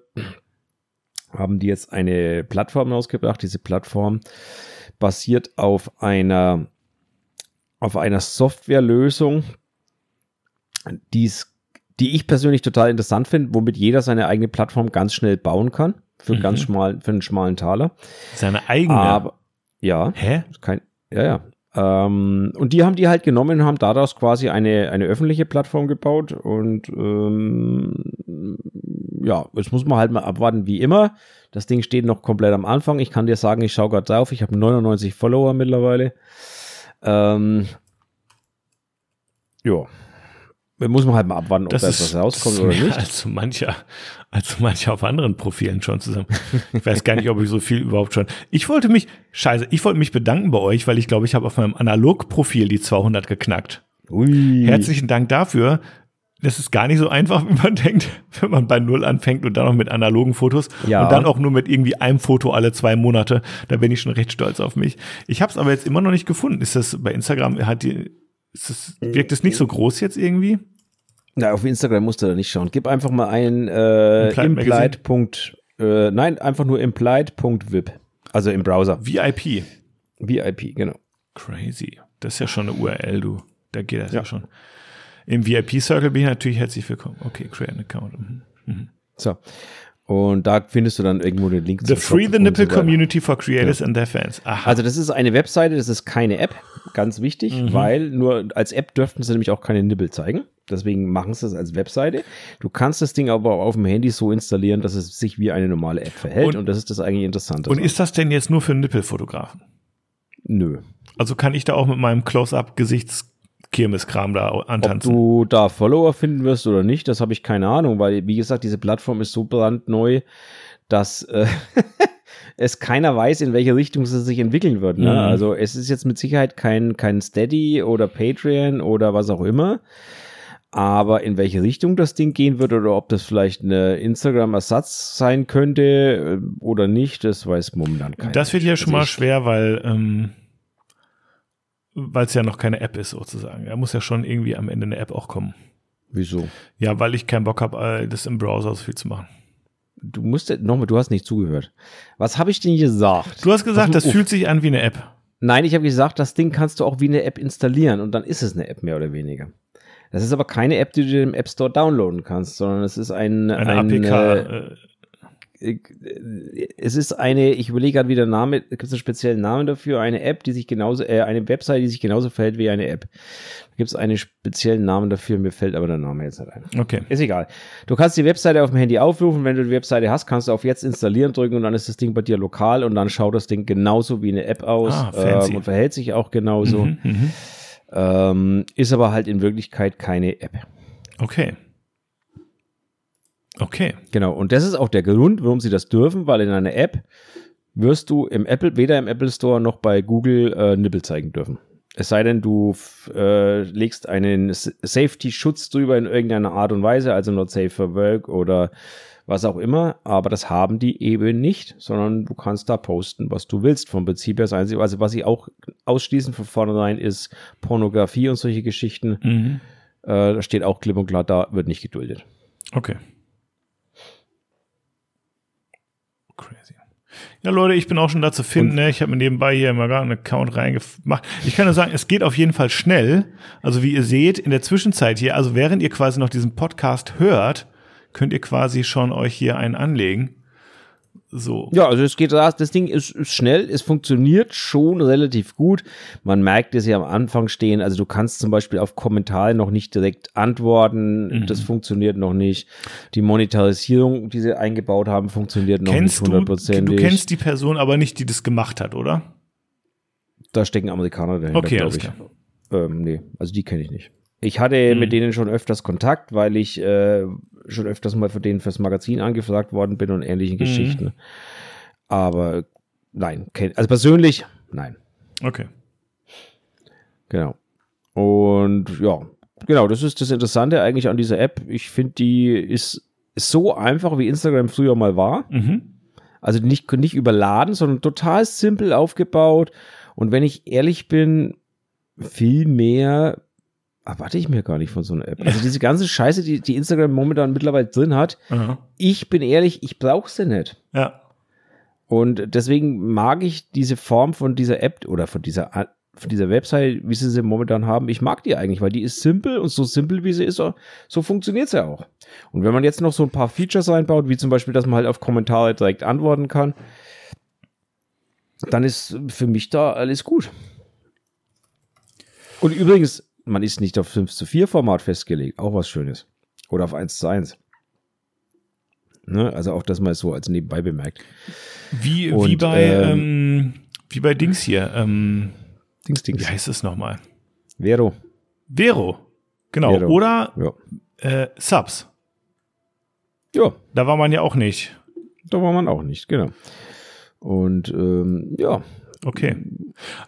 haben die jetzt eine Plattform rausgebracht. Diese Plattform basiert auf einer, auf einer Softwarelösung, die's, die ich persönlich total interessant finde, womit jeder seine eigene Plattform ganz schnell bauen kann. Für, einen ganz schmal, für einen schmalen Taler. Seine eigene. Aber ja, Hä? kein, ja, ja. Ähm, und die haben die halt genommen und haben daraus quasi eine, eine öffentliche Plattform gebaut. Und ähm, ja, jetzt muss man halt mal abwarten, wie immer. Das Ding steht noch komplett am Anfang. Ich kann dir sagen, ich schaue gerade drauf. Ich habe 99 Follower mittlerweile. Ähm, ja. Muss man halt mal abwarten, ob Das da ist, etwas rauskommt oder nicht. Als so mancher, als so mancher auf anderen Profilen schon zusammen. Ich weiß gar nicht, ob ich so viel überhaupt schon. Ich wollte mich, scheiße, ich wollte mich bedanken bei euch, weil ich glaube, ich habe auf meinem Analog-Profil die 200 geknackt. Ui. Herzlichen Dank dafür. Das ist gar nicht so einfach, <laughs> wie man denkt, wenn man bei Null anfängt und dann noch mit analogen Fotos Ja. und dann auch nur mit irgendwie einem Foto alle zwei Monate. Da bin ich schon recht stolz auf mich. Ich habe es aber jetzt immer noch nicht gefunden. Ist das bei Instagram, hat die, das, wirkt es nicht so groß jetzt irgendwie? Na, auf Instagram musst du da nicht schauen. Gib einfach mal ein äh, Implied. Punkt, äh, nein, einfach nur implied.vip. Also im Browser. VIP. VIP, genau. Crazy. Das ist ja schon eine URL, du. Da geht das ja, Ja. schon. Im VIP-Circle bin ich natürlich herzlich willkommen. Okay, create an account. Mhm. So. Und da findest du dann irgendwo den Link The Free the Nipple so. Community for Creators and their Fans. Aha. Also das ist eine Webseite, das ist keine App, ganz wichtig, Mhm. weil nur als App dürften sie nämlich auch keine Nippel zeigen. Deswegen machen sie es als Webseite. Du kannst das Ding aber auf dem Handy so installieren, dass es sich wie eine normale App verhält Und- und, das ist das eigentlich Interessante. und ist das denn jetzt nur für Nippelfotografen? Nö. Also kann ich da auch mit meinem Close-Up-Gesichtskirmeskram da Ob antanzen? du da Follower finden wirst oder nicht, das habe ich keine Ahnung, weil, wie gesagt, diese Plattform ist so brandneu, dass äh, <laughs> es keiner weiß, in welche Richtung sie sich entwickeln wird. Ne? Mhm. Also es ist jetzt mit Sicherheit kein, kein Steady oder Patreon oder was auch immer. Aber in welche Richtung das Ding gehen wird oder ob das vielleicht eine Instagram-Ersatz sein könnte äh, oder nicht, das weiß momentan keiner. Das wird ja schon Also mal ich- schwer, weil ähm, weil es ja noch keine App ist sozusagen. Da muss ja schon irgendwie am Ende eine App auch kommen. Wieso? Ja, weil ich keinen Bock habe, das im Browser so viel zu machen. Du musst nochmal, du hast nicht zugehört. Was habe ich denn gesagt? Du hast gesagt, das auf. fühlt sich an wie eine App. Nein, ich habe gesagt, das Ding kannst du auch wie eine App installieren und dann ist es eine App mehr oder weniger. Das ist aber keine App, die du im App Store downloaden kannst, sondern es ist ein, Eine ein, APK. Äh, äh, es ist eine, ich überlege gerade wie der Name, gibt es einen speziellen Namen dafür, eine App, die sich genauso, äh, eine Website, die sich genauso verhält wie eine App. Da gibt es einen speziellen Namen dafür, mir fällt aber der Name jetzt nicht ein. okay. Ist egal. Du kannst die Webseite auf dem Handy aufrufen. Wenn du die Webseite hast, kannst du auf Jetzt installieren drücken und dann ist das Ding bei dir lokal und dann schaut das Ding genauso wie eine App aus Ah, ähm, und verhält sich auch genauso. Mhm, mhm. Ähm, ist aber halt in Wirklichkeit keine App. Okay. Okay. Genau. Und das ist auch der Grund, warum sie das dürfen, weil in einer App wirst du im Apple, weder im Apple Store noch bei Google äh, Nippel zeigen dürfen. Es sei denn, du äh, legst einen Safety-Schutz drüber in irgendeiner Art und Weise, also not safe for work oder was auch immer, aber das haben die eben nicht, sondern du kannst da posten, was du willst. Vom Prinzip her das Einzige, also was sie auch ausschließen von vornherein ist Pornografie und solche Geschichten. Mhm. Äh, da steht auch klipp und klar, da wird nicht geduldet. Okay. Crazy. Ja, Leute, ich bin auch schon da zu finden. Ne? Ich habe mir nebenbei hier mal gerade einen Account reingemacht. Ich kann nur sagen, es geht auf jeden Fall schnell. Also wie ihr seht, in der Zwischenzeit hier, also während ihr quasi noch diesen Podcast hört, könnt ihr quasi schon euch hier einen anlegen. So. Ja, also es geht, das das Ding ist, ist schnell, es funktioniert schon relativ gut. Man merkt es ja am Anfang stehen, also du kannst zum Beispiel auf Kommentare noch nicht direkt antworten, Mhm. das funktioniert noch nicht. Die Monetarisierung, die sie eingebaut haben, funktioniert noch Kennst nicht du, du hundertprozentig. kennst die Person aber nicht, die das gemacht hat, oder? da stecken Amerikaner dahinter, Okay, glaube ich. klar. Ähm, nee, also die kenne ich nicht. Ich hatte Mhm. mit denen schon öfters Kontakt, weil ich äh, schon öfters mal für denen fürs Magazin angefragt worden bin und Mhm. ähnliche Geschichten. Aber nein, also persönlich, nein. Okay. Genau. Und ja, genau, das ist das Interessante eigentlich an dieser App. Ich finde, die ist so einfach, wie Instagram früher mal war. Mhm. Also nicht, nicht überladen, sondern total simpel aufgebaut. Und wenn ich ehrlich bin, viel mehr erwarte ich mir gar nicht von so einer App. Also diese ganze Scheiße, die, die Instagram momentan mittlerweile drin hat, Aha. ich bin ehrlich, ich brauche sie nicht. Ja. Und deswegen mag ich diese Form von dieser App oder von dieser, von dieser Website, wie sie sie momentan haben, ich mag die eigentlich, weil die ist simpel und so simpel wie sie ist, so, so funktioniert sie auch. Und wenn man jetzt noch so ein paar Features einbaut, wie zum Beispiel, dass man halt auf Kommentare direkt antworten kann, dann ist für mich da alles gut. Und übrigens, man ist nicht auf 5 zu 4 Format festgelegt, auch was Schönes. Oder auf 1 zu 1. Ne? Also auch das mal so als nebenbei bemerkt. Wie, Und, wie bei, ähm, ähm, wie bei Dings hier. Ähm, Dings, Dings. wie heißt es nochmal? Vero. Vero. Genau. Vero. Oder Ja. äh, Subs. Ja, Da war man ja auch nicht. da war man auch nicht, genau. Und ähm, ja, Okay.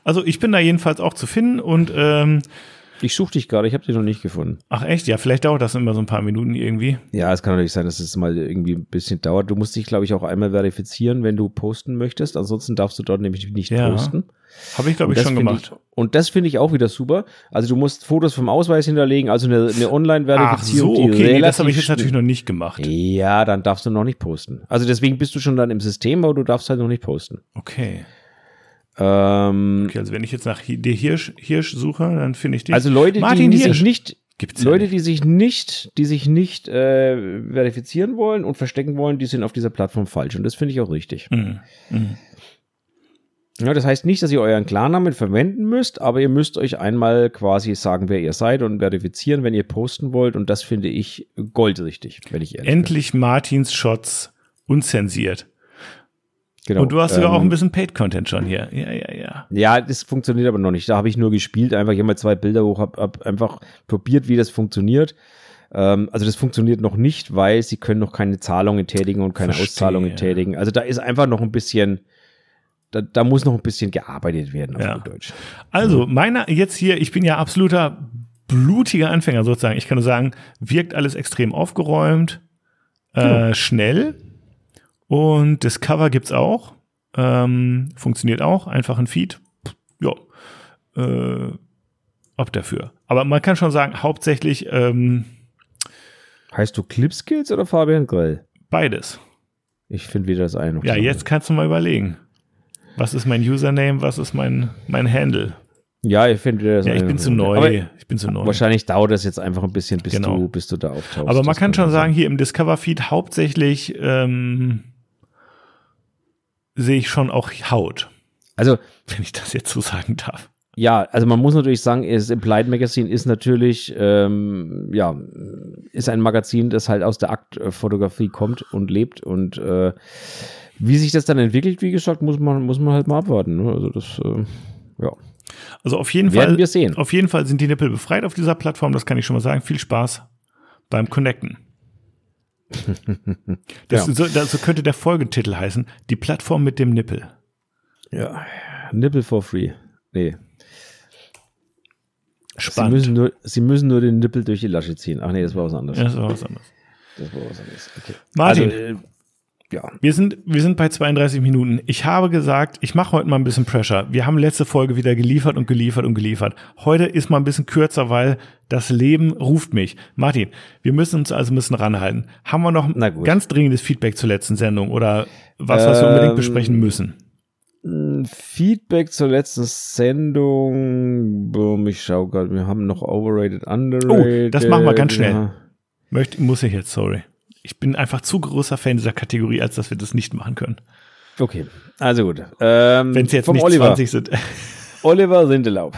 Also ich bin da jedenfalls auch zu finden und ähm, ich suche dich gerade, ich habe dich noch nicht gefunden. ach echt, ja, vielleicht dauert das immer so ein paar Minuten irgendwie. Ja, es kann natürlich sein, dass es mal irgendwie ein bisschen dauert. Du musst dich, glaube ich, auch einmal verifizieren, wenn du posten möchtest. Ansonsten darfst du dort nämlich nicht Ja. posten. Habe ich, glaube ich, schon gemacht. Ich, und das finde ich auch wieder super. Also du musst Fotos vom Ausweis hinterlegen, also eine, eine Ach Online-Verifizierung. so, die okay, nee, das habe ich jetzt natürlich noch nicht gemacht. Ja, dann darfst du noch nicht posten. Also deswegen bist du schon dann im System, aber du darfst halt noch nicht posten. Okay. Ähm, Okay, also wenn ich jetzt nach der Hirsch, Hirsch suche, dann finde ich dich. also Leute, Martin die, die Hirsch. sich nicht, Gibt's ja Leute, nicht. die sich nicht, die sich nicht äh, verifizieren wollen und verstecken wollen, die sind auf dieser Plattform falsch. Und das finde ich auch richtig. Mhm. Mhm. Ja, das heißt nicht, dass ihr euren Klarnamen verwenden müsst, aber ihr müsst euch einmal quasi sagen, wer ihr seid und verifizieren, wenn ihr posten wollt. Und das finde ich goldrichtig, wenn ich ehrlich Endlich Martins Shots unzensiert. Genau. Und du hast sogar Ähm, auch ein bisschen Paid-Content schon hier. Ja, ja, ja. Ja, das funktioniert aber noch nicht. Da habe ich nur gespielt, einfach hier mal zwei Bilder hoch, habe hab einfach probiert, wie das funktioniert. Ähm, also das funktioniert noch nicht, weil sie können noch keine Zahlungen tätigen und keine Verstehe. Auszahlungen tätigen. Also da ist einfach noch ein bisschen, da, da muss noch ein bisschen gearbeitet werden auf Ja. Deutsch. Also, meiner jetzt hier, ich bin ja absoluter blutiger Anfänger sozusagen. Ich kann nur sagen, wirkt alles extrem aufgeräumt, Genau. äh, schnell und das Cover gibt's auch. Ähm, funktioniert auch, einfach ein Feed. Ja. Äh, ob dafür. Aber man kann schon sagen, hauptsächlich ähm, Heißt du Clipskills oder Fabian Grell? beides. Ich finde weder das eine Ja, jetzt kannst du mal überlegen. Was ist mein Username, was ist mein, mein Handle? Ja, ich finde das Ja, ich bin zu neu. Aber ich bin zu neu. wahrscheinlich dauert das jetzt einfach ein bisschen, bis, Genau. du, bis du da auftauchst. Aber man kann schon sein. sagen, hier im Discover-Feed hauptsächlich ähm, sehe ich schon auch Haut, Also wenn ich das jetzt so sagen darf. Ja, also man muss natürlich sagen, das Implied Magazine ist natürlich, ähm, ja, ist ein Magazin, das halt aus der Aktfotografie kommt und lebt und äh, wie sich das dann entwickelt, wie gesagt, muss man, muss man halt mal abwarten. Ne? Also das, äh, ja, Also auf jeden werden Fall, wir sehen. auf jeden Fall sind die Nippel befreit auf dieser Plattform, das kann ich schon mal sagen. Viel Spaß beim Connecten. <laughs> Das, Ja. so, das, so könnte der Folgentitel heißen: Die Plattform mit dem Nippel. Ja, Nipple for free. Nee, sie Spannend. müssen, nur, sie müssen nur den Nippel durch die Lasche ziehen. Ach nee, das war was anderes. ja, das war was anderes. Das war was anderes. Okay. Martin, Also, äh, ja. Wir sind, wir sind bei 32 Minuten. Ich habe gesagt, ich mache heute mal ein bisschen Pressure. Wir haben letzte Folge wieder geliefert und geliefert und geliefert. Heute ist mal ein bisschen kürzer, weil das Leben ruft mich. Martin, wir müssen uns also ein bisschen ranhalten. Haben wir noch gut. ganz dringendes Feedback zur letzten Sendung oder was, was wir unbedingt Ähm, besprechen müssen? Feedback zur letzten Sendung. Boom, ich schau gerade, wir haben noch overrated, underrated. Oh, das machen wir ganz schnell. Ja. Möchte, muss ich jetzt, sorry. Ich bin einfach zu großer Fan dieser Kategorie, als dass wir das nicht machen können. Okay, also gut. Ähm, Wenn es jetzt nicht Oliver. 20 sind. Oliver Rindelaub.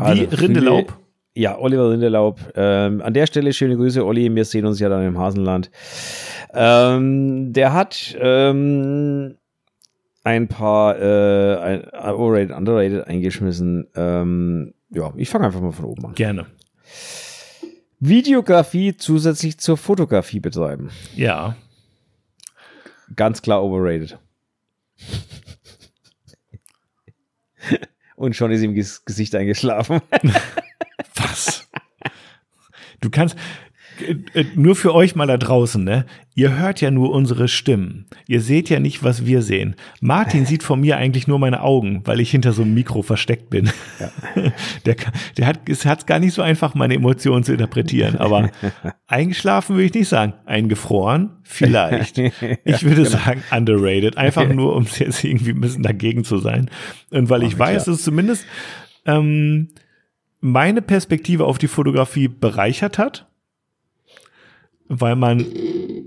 Wie Rindelaub? Ja, Oliver Rindelaub. Ähm, an der Stelle schöne Grüße, Olli. Wir sehen uns ja dann im Hasenland. Ähm, der hat ähm, ein paar äh, ein, overrated, underrated eingeschmissen. Ähm, ja, ich fange einfach mal von oben an. Gerne. Videografie zusätzlich zur Fotografie betreiben. Ja. Ganz klar overrated. Und schon ist ihm ges Gesicht eingeschlafen. Was? Du kannst nur für euch mal da draußen, ne? Ihr hört ja nur unsere Stimmen. Ihr seht ja nicht, was wir sehen. Martin sieht von mir eigentlich nur meine Augen, weil ich hinter so einem Mikro versteckt bin. <laughs> Der, kann- der hat es hat's gar nicht so einfach, meine Emotionen zu interpretieren. Aber <laughs> eingeschlafen würde ich nicht sagen. Eingefroren? Vielleicht. <laughs> Ich würde sagen, underrated. Einfach nur, um jetzt irgendwie ein bisschen dagegen zu sein. Und weil ich Ach, weiß, ja. dass es zumindest ähm, meine Perspektive auf die Fotografie bereichert hat, weil man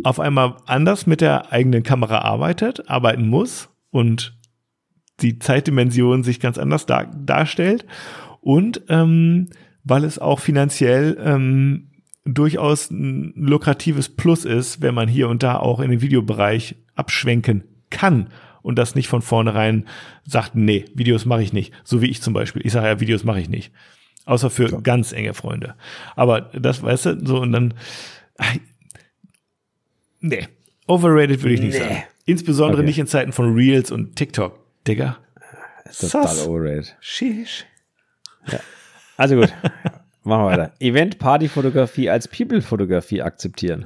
auf einmal anders mit der eigenen Kamera arbeitet, arbeiten muss und die Zeitdimension sich ganz anders dar darstellt. und ähm, weil es auch finanziell ähm, durchaus ein lukratives Plus ist, wenn man hier und da auch in den Videobereich abschwenken kann und das nicht von vornherein sagt, nee, Videos mache ich nicht. So wie ich zum Beispiel. Ich sage ja, Videos mache ich nicht. Außer für ja. ganz enge Freunde. Aber das, weißt du, so und dann, nee, overrated würde ich nicht nee. sagen. Insbesondere okay. nicht in Zeiten von Reels und TikTok. Digga. Total overrated. Sheesh. Ja. Also gut. Machen wir weiter. Event-Party-Fotografie als People-Fotografie akzeptieren.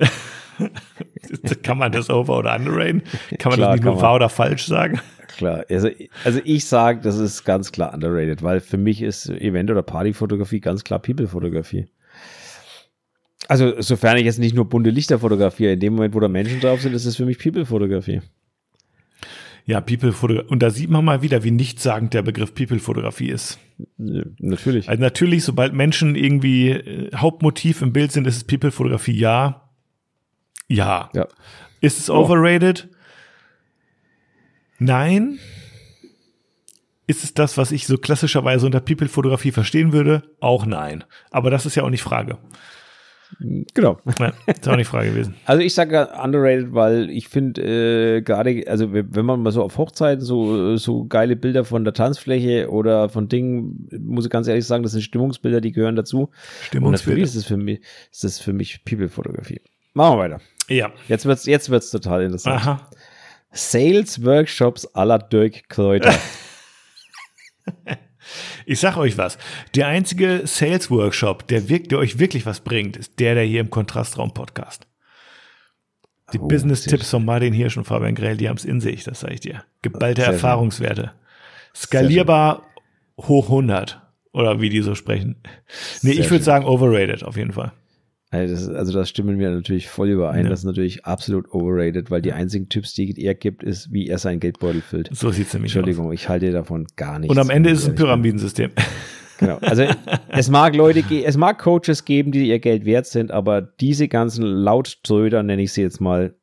<laughs> kann man das over- oder underraten? Kann man klar, das nicht nur wahr oder falsch sagen? Klar, also, also ich sage, das ist ganz klar underrated, weil für mich ist Event- oder Party-Fotografie ganz klar People-Fotografie. Also sofern ich jetzt nicht nur bunte Lichter fotografiere, in dem Moment, wo da Menschen drauf sind, ist es für mich People-Fotografie. Ja, People-Fotografie. Und da sieht man mal wieder, wie nichtssagend der Begriff People-Fotografie ist. Ja, natürlich. Also natürlich, sobald Menschen irgendwie äh, Hauptmotiv im Bild sind, ist es People-Fotografie. Ja. Ja. ja. Ist es overrated? Oh. Nein. Ist es das, was ich so klassischerweise unter People-Fotografie verstehen würde? Auch nein. Aber das ist ja auch nicht Frage. Genau. Ja, ist auch nicht Frage gewesen. <laughs> Also ich sage underrated, weil ich finde äh, gerade, also wenn man mal so auf Hochzeiten so, so geile Bilder von der Tanzfläche oder von Dingen, muss ich ganz ehrlich sagen, das sind Stimmungsbilder, die gehören dazu. Stimmungsbilder. Und natürlich ist es für mich, ist das für mich People-Fotografie. Machen wir weiter. Ja. Jetzt wird's, jetzt wird's total interessant. Aha. Sales Workshops aller Dirk Kräuter. <laughs> Ich sag euch was. Der einzige Sales Workshop, der, wirkt, der euch wirklich was bringt, ist der, der hier im Kontrastraum Podcast. Die oh, Business-Tipps von Martin Hirsch und Fabian Grell, die haben es in sich, das sage ich dir. Geballte sehr Erfahrungswerte. Skalierbar hoch 100. Oder wie die so sprechen. Nee, sehr ich würde sagen overrated auf jeden Fall. Also das, also das stimmen wir natürlich voll überein. Ja. Das ist natürlich absolut overrated, weil die einzigen Tipps, die er gibt, ist, wie er seinen Geldbeutel füllt. So sieht es nämlich Entschuldigung, aus. ich halte davon gar nichts. Und am Ende ist es ein Pyramidensystem. <laughs> Genau. Also es mag Leute, es mag Coaches geben, die ihr Geld wert sind, aber diese ganzen Lauttröder, nenne ich sie jetzt mal,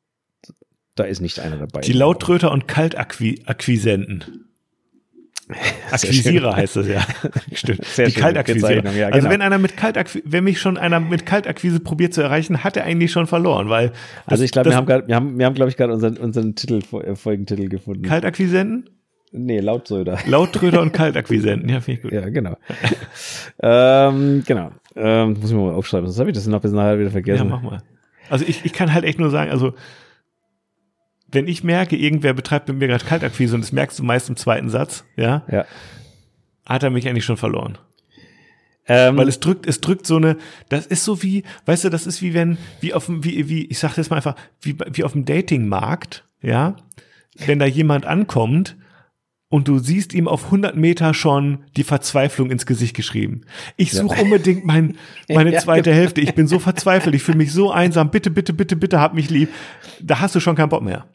da ist nicht einer dabei. Die Lauttröter und Kaltakquisenten. <laughs> Akquisierer heißt das ja. <laughs> Stimmt. Sehr die Kaltakquise. Ja, also genau. Also wenn einer mit Kaltakquise, wenn mich schon einer mit Kaltakquise probiert zu erreichen, hat er eigentlich schon verloren, weil. also ich glaube, wir haben gerade, wir haben, wir haben, glaube ich, gerade unseren, unseren Titel, Folgentitel gefunden. Kaltakquisenten? Nee, Lautröder. Lautröder und <laughs> Kaltakquisenten, ja, finde ich gut. Ja, genau. ähm, genau. Ähm, muss ich mal aufschreiben, sonst habe ich das noch bis nachher wieder vergessen. Ja, mach mal. Also ich, ich kann halt echt nur sagen, also wenn ich merke, irgendwer betreibt mit mir gerade Kaltakquise und das merkst du meist im zweiten Satz, ja, ja. hat er mich eigentlich schon verloren. Ähm, Weil es drückt, es drückt so eine, das ist so wie, weißt du, das ist wie wenn, wie auf dem, wie, wie, ich sag das mal einfach, wie, wie auf dem Datingmarkt, ja, wenn da jemand ankommt und du siehst ihm auf 100 Meter schon die Verzweiflung ins Gesicht geschrieben. Ich suche ja. unbedingt mein, <laughs> meine zweite. Hälfte. Ich bin so verzweifelt. Ich fühle mich so einsam. Bitte, bitte, bitte, bitte, hab mich lieb. Da hast du schon keinen Bock mehr.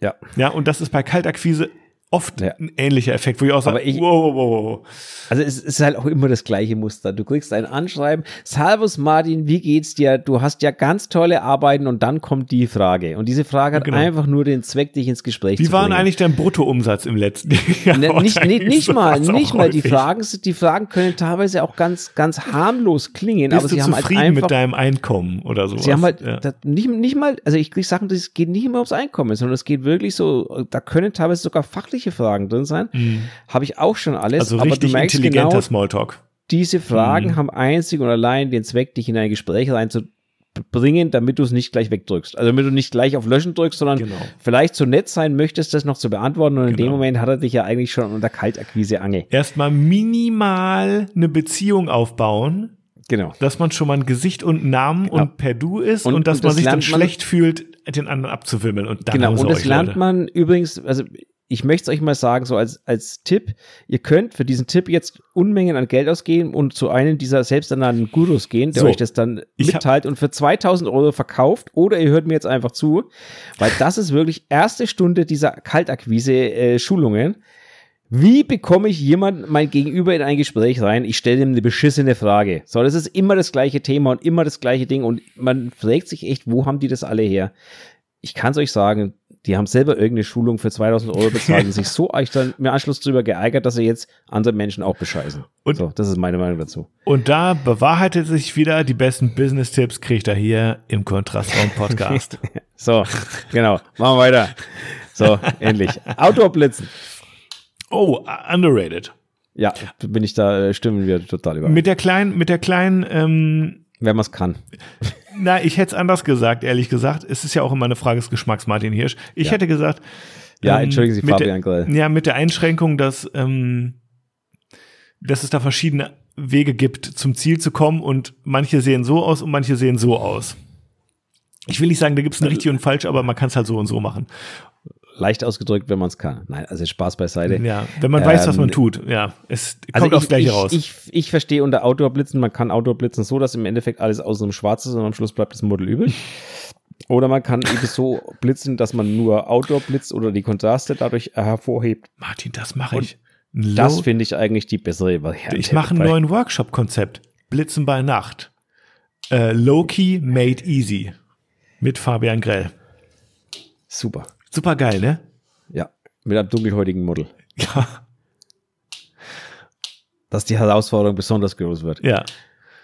Ja. Ja, und das ist bei Kaltakquise oft ja. ein ähnlicher Effekt, wo ich auch sage, ich, wow, wow, wow. Also es ist halt auch immer das gleiche Muster. Du kriegst ein Anschreiben, Salvus Martin, wie geht's dir? Du hast ja ganz tolle Arbeiten und dann kommt die Frage. Und diese Frage hat genau. einfach nur den Zweck, dich ins Gespräch wie zu bringen. Wie war eigentlich dein Bruttoumsatz im letzten <laughs> Jahr? Ne, nicht, nicht, nicht mal, nicht mal. Die Fragen, die Fragen können teilweise auch ganz, ganz harmlos klingen. Bist aber sie haben halt einfach, mit deinem Einkommen oder so. Sie haben halt ja. nicht, nicht mal, also ich kriege Sachen, es geht nicht immer ums Einkommen, sondern es geht wirklich so, da können teilweise sogar fachliche Fragen drin sein. Mhm. Habe ich auch schon alles. Also aber richtig intelligenter genau, Smalltalk. Diese Fragen mhm. haben einzig und allein den Zweck, dich in ein Gespräch reinzubringen, damit du es nicht gleich wegdrückst. Also damit du nicht gleich auf Löschen drückst, sondern genau. vielleicht so nett sein möchtest, das noch zu beantworten. Und in dem genau. Moment hat er dich ja eigentlich schon unter Kaltakquise ange. Erstmal minimal eine Beziehung aufbauen. Genau. Dass man schon mal ein Gesicht und Namen genau. und per Du ist und, und dass und man sich dann schlecht fühlt, den anderen abzuwimmeln. Und dann genau, und das lernt Leute. man übrigens, also ich möchte es euch mal sagen, so als, als Tipp, ihr könnt für diesen Tipp jetzt Unmengen an Geld ausgeben und zu einem dieser selbsternannten Gurus gehen, der so, euch das dann mitteilt und für 2000 Euro verkauft oder ihr hört mir jetzt einfach zu, weil das ist wirklich erste Stunde dieser Kaltakquise-Schulungen. Äh, Wie bekomme ich jemand mein Gegenüber in ein Gespräch rein? Ich stelle ihm eine beschissene Frage. So, das ist immer das gleiche Thema und immer das gleiche Ding und man fragt sich echt, wo haben die das alle her? Ich kann es euch sagen, die haben selber irgendeine Schulung für 2000 Euro bezahlt und sich so <laughs> eigentlich dann im Anschluss drüber geeigert, dass sie jetzt andere Menschen auch bescheißen. Und- so, das ist meine Meinung dazu. Und da bewahrheitet sich wieder, die besten Business-Tipps kriegt er hier im Kontrastraum-Podcast. <laughs> So, genau. Machen wir weiter. So, endlich. Outdoor-Blitzen. oh, underrated. Ja, bin ich da, äh, stimmen wir total über. Mit der kleinen, mit der kleinen, ähm, Wenn man es kann. Na, ich hätte es anders gesagt, ehrlich gesagt. Es ist ja auch immer eine Frage des Geschmacks, Martin Hirsch. Ich Ja. hätte gesagt, Ja, ähm, entschuldigen Sie, mit Fabian der, Grell. Ja, mit der Einschränkung, dass, ähm, dass es da verschiedene Wege gibt, zum Ziel zu kommen und manche sehen so aus und manche sehen so aus. Ich will nicht sagen, da gibt es ein richtig und falsch, aber man kann es halt so und so machen. Leicht ausgedrückt, wenn man es kann. Nein, also Spaß beiseite. Ja, wenn man weiß, was man Ähm, tut. Ja, es Also kommt aufs ich, Gleiche ich, raus. Ich, ich verstehe unter Outdoor-Blitzen, man kann Outdoor-Blitzen so, dass im Endeffekt alles außen um schwarz ist und am Schluss bleibt das Model übrig. <laughs> Oder man kann eben so blitzen, dass man nur Outdoor blitzt oder die Kontraste dadurch hervorhebt. Martin, das mache ich. Das finde ich eigentlich die bessere Variante. ich mache einen neuen Workshop-Konzept. Blitzen bei Nacht. Äh, Low-Key made easy. Mit Fabian Grell. Super. Super geil, ne? Ja, mit einem dunkelhäutigen Model. <laughs> Ja. Dass die Herausforderung besonders groß wird. Ja.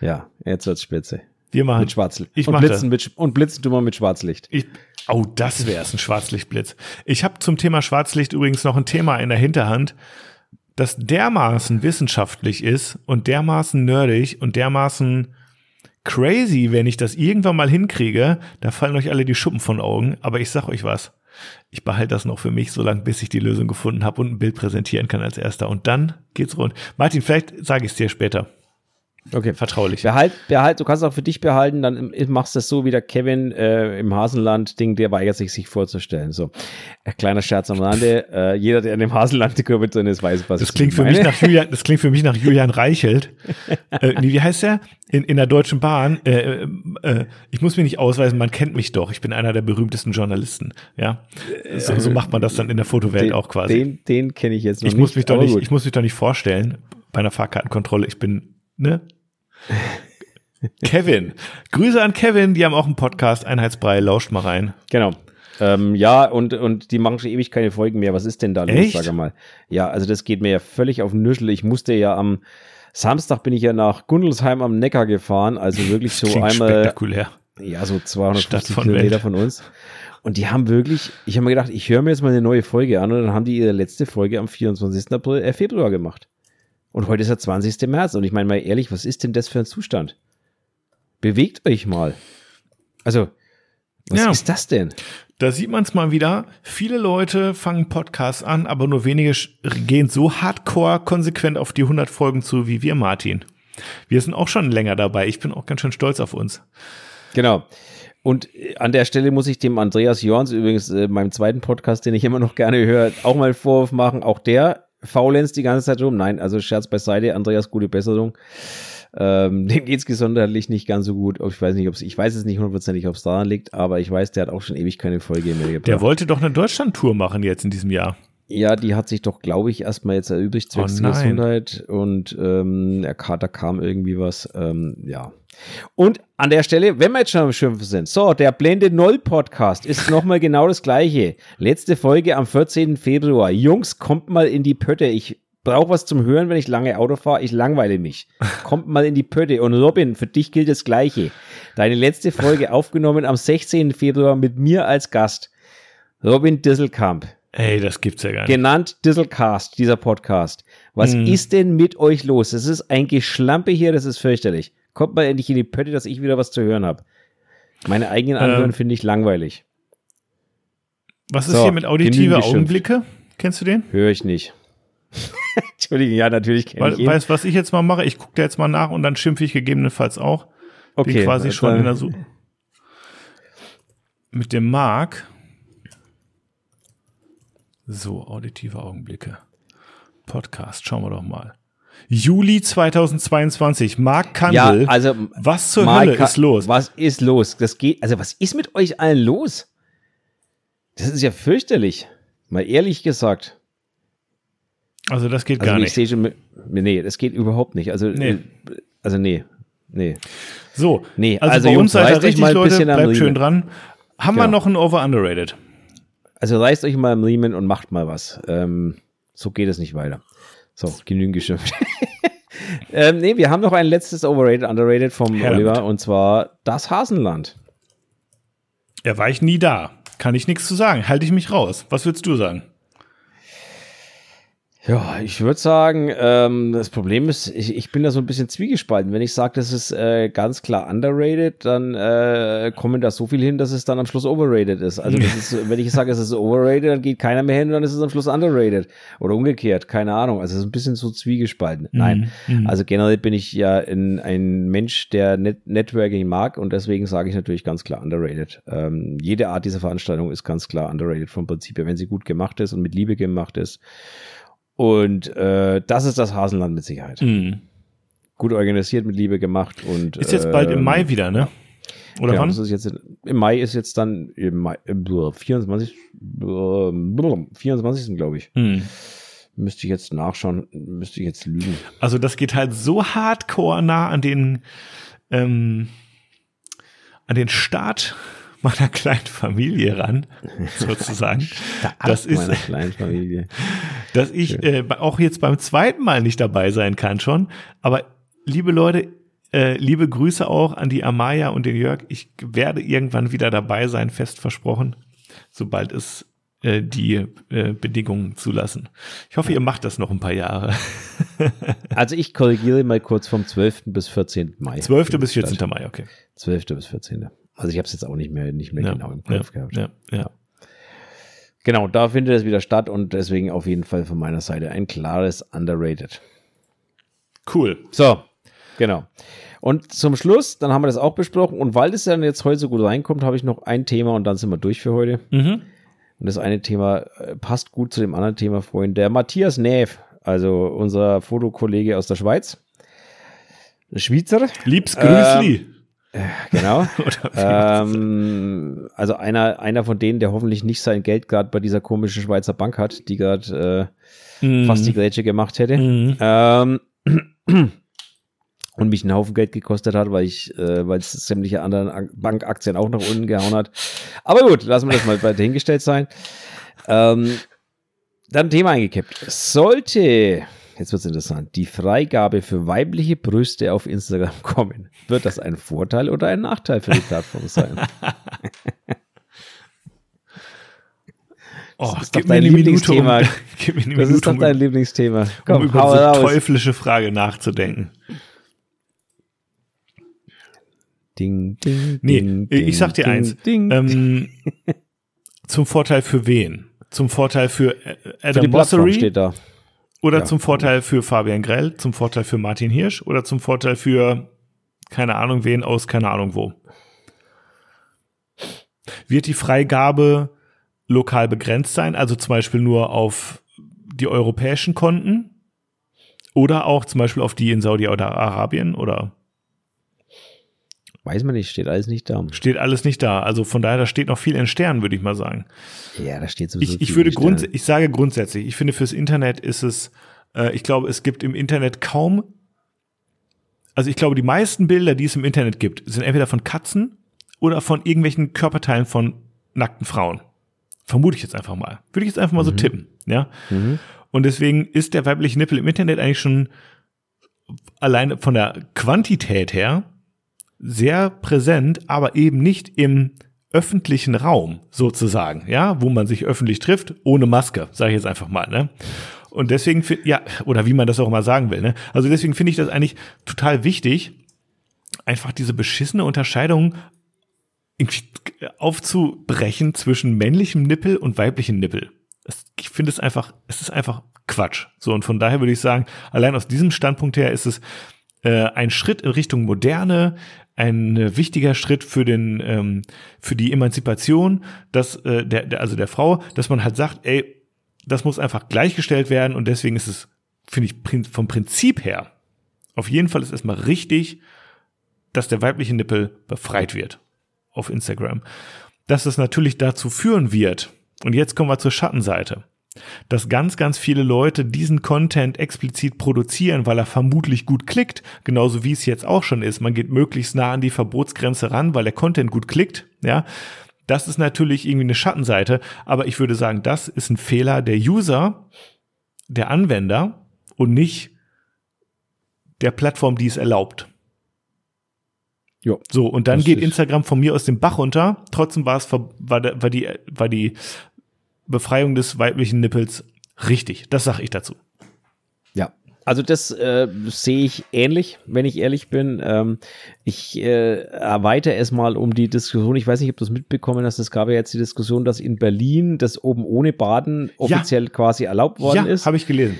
Ja, jetzt wird's spitze. Wir machen. Mit Schwarzlicht. Ich und mach blitzen, mit, Sch- und blitzen tun wir mit Schwarzlicht. Ich, oh, das wäre es, ein Schwarzlichtblitz. Ich habe zum Thema Schwarzlicht übrigens noch ein Thema in der Hinterhand, das dermaßen wissenschaftlich ist und dermaßen nerdig und dermaßen crazy, wenn ich das irgendwann mal hinkriege, da fallen euch alle die Schuppen von Augen. Aber ich sag euch was. Ich behalte das noch für mich, solange bis ich die Lösung gefunden habe und ein Bild präsentieren kann als erster. Und dann geht's rund. Martin, vielleicht sage ich es dir später. Okay. Vertraulich. Behalt, behalt, du kannst auch für dich behalten, dann machst du es so wie der Kevin äh, im Hasenland-Ding, der weigert sich, sich vorzustellen. So, ein kleiner Scherz am Rande. Äh, jeder, der in dem Hasenland-Dekor drin ist, weiß, was Das ich klingt für meine. mich nach Julian, das klingt für mich nach Julian Reichelt. <laughs> äh, wie heißt der? In, in der Deutschen Bahn. Äh, äh, ich muss mich nicht ausweisen, man kennt mich doch. Ich bin einer der berühmtesten Journalisten. Ja, so, so macht man das dann in der Fotowelt den, auch quasi. Den, den kenne ich jetzt noch ich nicht. muss mich doch nicht, gut. ich muss mich doch nicht vorstellen bei einer Fahrkartenkontrolle. Ich bin ne. Kevin. Grüße an Kevin, die haben auch einen Podcast, Einheitsbrei, lauscht mal rein. Genau. Ähm, ja, und, und die machen schon ewig keine Folgen mehr. Was ist denn da los, Echt? sag mal? Ja, also das geht mir ja völlig auf den Nüschel. Ich musste ja am Samstag bin ich ja nach Gundelsheim am Neckar gefahren, also wirklich so Klingt einmal, spektakulär. ja, so Stadt 250 von Kilometer Welt. von uns. Und die haben wirklich, ich habe mir gedacht, ich höre mir jetzt mal eine neue Folge an und dann haben die ihre letzte Folge am 24. April, äh, Februar gemacht. Und heute ist der 20. März. Und ich meine mal ehrlich, was ist denn das für ein Zustand? Bewegt euch mal. Also, was Ja. ist das denn? Da sieht man es mal wieder. Viele Leute fangen Podcasts an, aber nur wenige gehen so hardcore konsequent auf die 100 Folgen zu wie wir, Martin. Wir sind auch schon länger dabei. Ich bin auch ganz schön stolz auf uns. Genau. Und äh, an der Stelle muss ich dem Andreas Jorns, übrigens äh, meinem zweiten Podcast, den ich immer noch gerne höre, auch mal einen Vorwurf machen. Auch der faulenzt die ganze Zeit rum. Nein, also Scherz beiseite, Andreas, gute Besserung. Ähm, <laughs> dem geht's gesundheitlich nicht ganz so gut. Ich weiß nicht, ob's, ich weiß es nicht hundertprozentig, ob es daran liegt, aber ich weiß, der hat auch schon ewig keine Folge mehr gebracht. Der wollte doch eine Deutschland-Tour machen jetzt in diesem Jahr. Ja, die hat sich doch, glaube ich, erstmal jetzt erübrigt zwecks Oh. Gesundheit und ähm, der Kater kam irgendwie was. Ähm, ja. Und an der Stelle, wenn wir jetzt schon am Schimpfen sind, so, der Blende Null Podcast ist nochmal genau das gleiche. Letzte Folge am 14. Februar. Jungs, kommt mal in die Pötte. Ich brauche was zum Hören, wenn ich lange Auto fahre. Ich langweile mich. Kommt mal in die Pötte. Und Robin, für dich gilt das Gleiche. Deine letzte Folge aufgenommen am 16. Februar mit mir als Gast. Robin Disselkamp Ey, das gibt's ja gar nicht. genannt Dieselcast, dieser Podcast. Was Hm. ist denn mit euch los? Das ist ein Geschlampe hier, das ist fürchterlich. Kommt mal endlich in die Pötte, dass ich wieder was zu hören habe. Meine eigenen Anhören Ähm. finde ich langweilig. Was ist So, hier mit auditive. Augenblicke? Kennst du den? Höre ich nicht. <laughs> Entschuldigung, ja, natürlich kenne ich ihn. weißt was ich jetzt mal mache? Ich gucke da jetzt mal nach und dann schimpfe ich gegebenenfalls auch. Bin okay, quasi schon in der Suche. Mit dem Mark. So, auditive Augenblicke. Podcast, schauen wir doch mal. Juli 2022. Mark ja, Kandel. also was zur Mal Hölle ka- ist los? Was ist los? Das geht, also was ist mit euch allen los? Das ist ja fürchterlich. Mal ehrlich gesagt. Also das geht Also gar ich nicht. schon, nee, das geht überhaupt nicht. Also, Nee. also nee, nee. So, Nee, also, also bei Jungs, uns seid ihr richtig, Leute, bleibt schön dran. Haben wir Genau. noch ein Over-Underrated? Also reißt euch mal im Riemen und macht mal was. Ähm, so geht es nicht weiter. So, genügend geschimpft. <laughs> ähm, nee, wir haben noch ein letztes Overrated, Underrated vom Her Oliver damit. und zwar das Hasenland. Er war ich nie da. Kann ich nichts zu sagen. Halte ich mich raus. Was würdest du sagen? Ja, ich würde sagen, ähm, das Problem ist, ich, ich bin da so ein bisschen zwiegespalten. Wenn ich sage, das ist äh, ganz klar underrated, dann äh, kommen da so viel hin, dass es dann am Schluss overrated ist. Also ist, wenn ich sage, es ist overrated, dann geht keiner mehr hin, dann ist es am Schluss underrated. Oder umgekehrt, keine Ahnung. Also es ist ein bisschen so zwiegespalten. Nein, also generell bin ich ja in, ein Mensch, der Net Networking mag und deswegen sage ich natürlich ganz klar underrated. Ähm, jede Art dieser Veranstaltung ist ganz klar underrated vom Prinzip her, wenn sie gut gemacht ist und mit Liebe gemacht ist. Und äh, das ist das Hasenland mit Sicherheit. Mhm. Gut organisiert, mit Liebe gemacht und Ist jetzt bald im ähm, Mai wieder, ne? Oder genau, wann? das ist jetzt im Mai ist jetzt dann im Mai, äh, 24. Äh, 24. glaube ich. Mhm. Müsste ich jetzt nachschauen, müsste ich jetzt lügen. Also das geht halt so hardcore nah an den ähm, an den Start meiner kleinen Familie ran, <laughs> sozusagen. das ist, meiner kleinen Familie. <laughs> dass ich äh, auch jetzt beim zweiten Mal nicht dabei sein kann schon. Aber liebe Leute, äh, liebe Grüße auch an die Amaya und den Jörg. Ich werde irgendwann wieder dabei sein, fest versprochen, sobald es äh, die äh, Bedingungen zulassen. Ich hoffe, ihr macht das noch ein paar Jahre. <laughs> Also ich korrigiere mal kurz vom 12. bis 14. Mai. 12. bis 14. Mai, okay. 12. bis 14. Also ich habe es jetzt auch nicht mehr, nicht mehr genau im Kopf ja, gehabt. ja, ja. Genau, da findet es wieder statt und deswegen auf jeden Fall von meiner Seite ein klares Underrated. Cool. So, genau. Und zum Schluss, dann haben wir das auch besprochen. Und weil das dann jetzt heute so gut reinkommt, habe ich noch ein Thema und dann sind wir durch für heute. Mhm. Und das eine Thema äh, passt gut zu dem anderen Thema vorhin. Der Matthias Neff, also unser Fotokollege aus der Schweiz. Schweizer. Liebs Grüßli. Genau. <laughs> Ähm, also einer, einer von denen, der hoffentlich nicht sein Geld gerade bei dieser komischen Schweizer Bank hat, die gerade äh, Mhm. fast die Grätsche gemacht hätte. Mhm. Ähm, <clears throat> und mich einen Haufen Geld gekostet hat, weil ich, äh, weil es sämtliche anderen Ak- Bankaktien auch nach unten gehauen hat. Aber gut, lassen wir das mal bei dahingestellt sein. Ähm, dann Thema eingekippt. Sollte, jetzt wird's interessant, die Freigabe für weibliche Brüste auf Instagram <laughs> kommen, wird das ein Vorteil oder ein Nachteil für die Plattform sein? <laughs> Oh, ist doch mir dein Minute, um, Lieblingsthema. <laughs> gib mir eine Das ist doch um, dein Lieblingsthema. um Komm, über hau diese raus. teuflische Frage nachzudenken. Ding, ding, Nee, ding, ich sag dir ding, eins. Ding. Ähm, zum Vorteil für wen? Zum Vorteil für äh, für die Adam Plattform Bossery steht da. Oder ja. zum Vorteil für Fabian Grell, zum Vorteil für Martin Hirsch oder zum Vorteil für keine Ahnung wen aus keine Ahnung wo? Wird die Freigabe lokal begrenzt sein, also zum Beispiel nur auf die europäischen Konten oder auch zum Beispiel auf die in Saudi-Arabien oder Weiß man nicht, steht alles nicht da. steht alles nicht da? Also von daher, da steht noch viel in Sternen, würde ich mal sagen. Ja, da steht sowieso Ich, ich würde grunds ich sage grundsätzlich, ich finde fürs Internet ist es, äh, ich glaube, es gibt im Internet kaum, also ich glaube, die meisten Bilder, die es im Internet gibt, sind entweder von Katzen oder von irgendwelchen Körperteilen von nackten Frauen. Vermute ich jetzt einfach mal. Würde ich jetzt einfach mal so tippen, ja. Und deswegen ist der weibliche Nippel im Internet eigentlich schon alleine von der Quantität her sehr präsent, aber eben nicht im öffentlichen Raum sozusagen, ja, wo man sich öffentlich trifft, ohne Maske, sage ich jetzt einfach mal, ne? Und deswegen, ja, oder wie man das auch mal sagen will, ne? Also deswegen finde ich das eigentlich total wichtig, einfach diese beschissene Unterscheidung aufzubrechen zwischen männlichem Nippel und weiblichem Nippel. Ich finde es einfach, es ist einfach Quatsch. So, und von daher würde ich sagen, allein aus diesem Standpunkt her ist es äh, ein Schritt in Richtung Moderne, ein äh, wichtiger Schritt für den, ähm, für die Emanzipation, dass äh, der, der, also der Frau, dass man halt sagt, ey, das muss einfach gleichgestellt werden und deswegen ist es, finde ich, vom Prinzip her, auf jeden Fall ist erstmal richtig, dass der weibliche Nippel befreit wird auf Instagram. Dass es natürlich dazu führen wird, und jetzt kommen wir zur Schattenseite, dass ganz, ganz viele Leute diesen Content explizit produzieren, weil er vermutlich gut klickt, genauso wie es jetzt auch schon ist. Man geht möglichst nah an die Verbotsgrenze ran, weil der Content gut klickt, ja. Das ist natürlich irgendwie eine Schattenseite, aber ich würde sagen, das ist ein Fehler der User, der Anwender und nicht der Plattform, die es erlaubt. Jo, So, und dann geht Instagram von mir aus dem Bach runter. Trotzdem war es, war, war, die, war die Befreiung des weiblichen Nippels richtig. Das sag ich dazu. Ja, also das äh, sehe ich ähnlich, wenn ich ehrlich bin. Ähm, ich äh, erweitere es mal um die Diskussion. Ich weiß nicht, ob du es mitbekommen hast. Es gab ja jetzt die Diskussion, dass in Berlin das oben ohne Baden offiziell quasi erlaubt worden ja, ist. habe ich gelesen.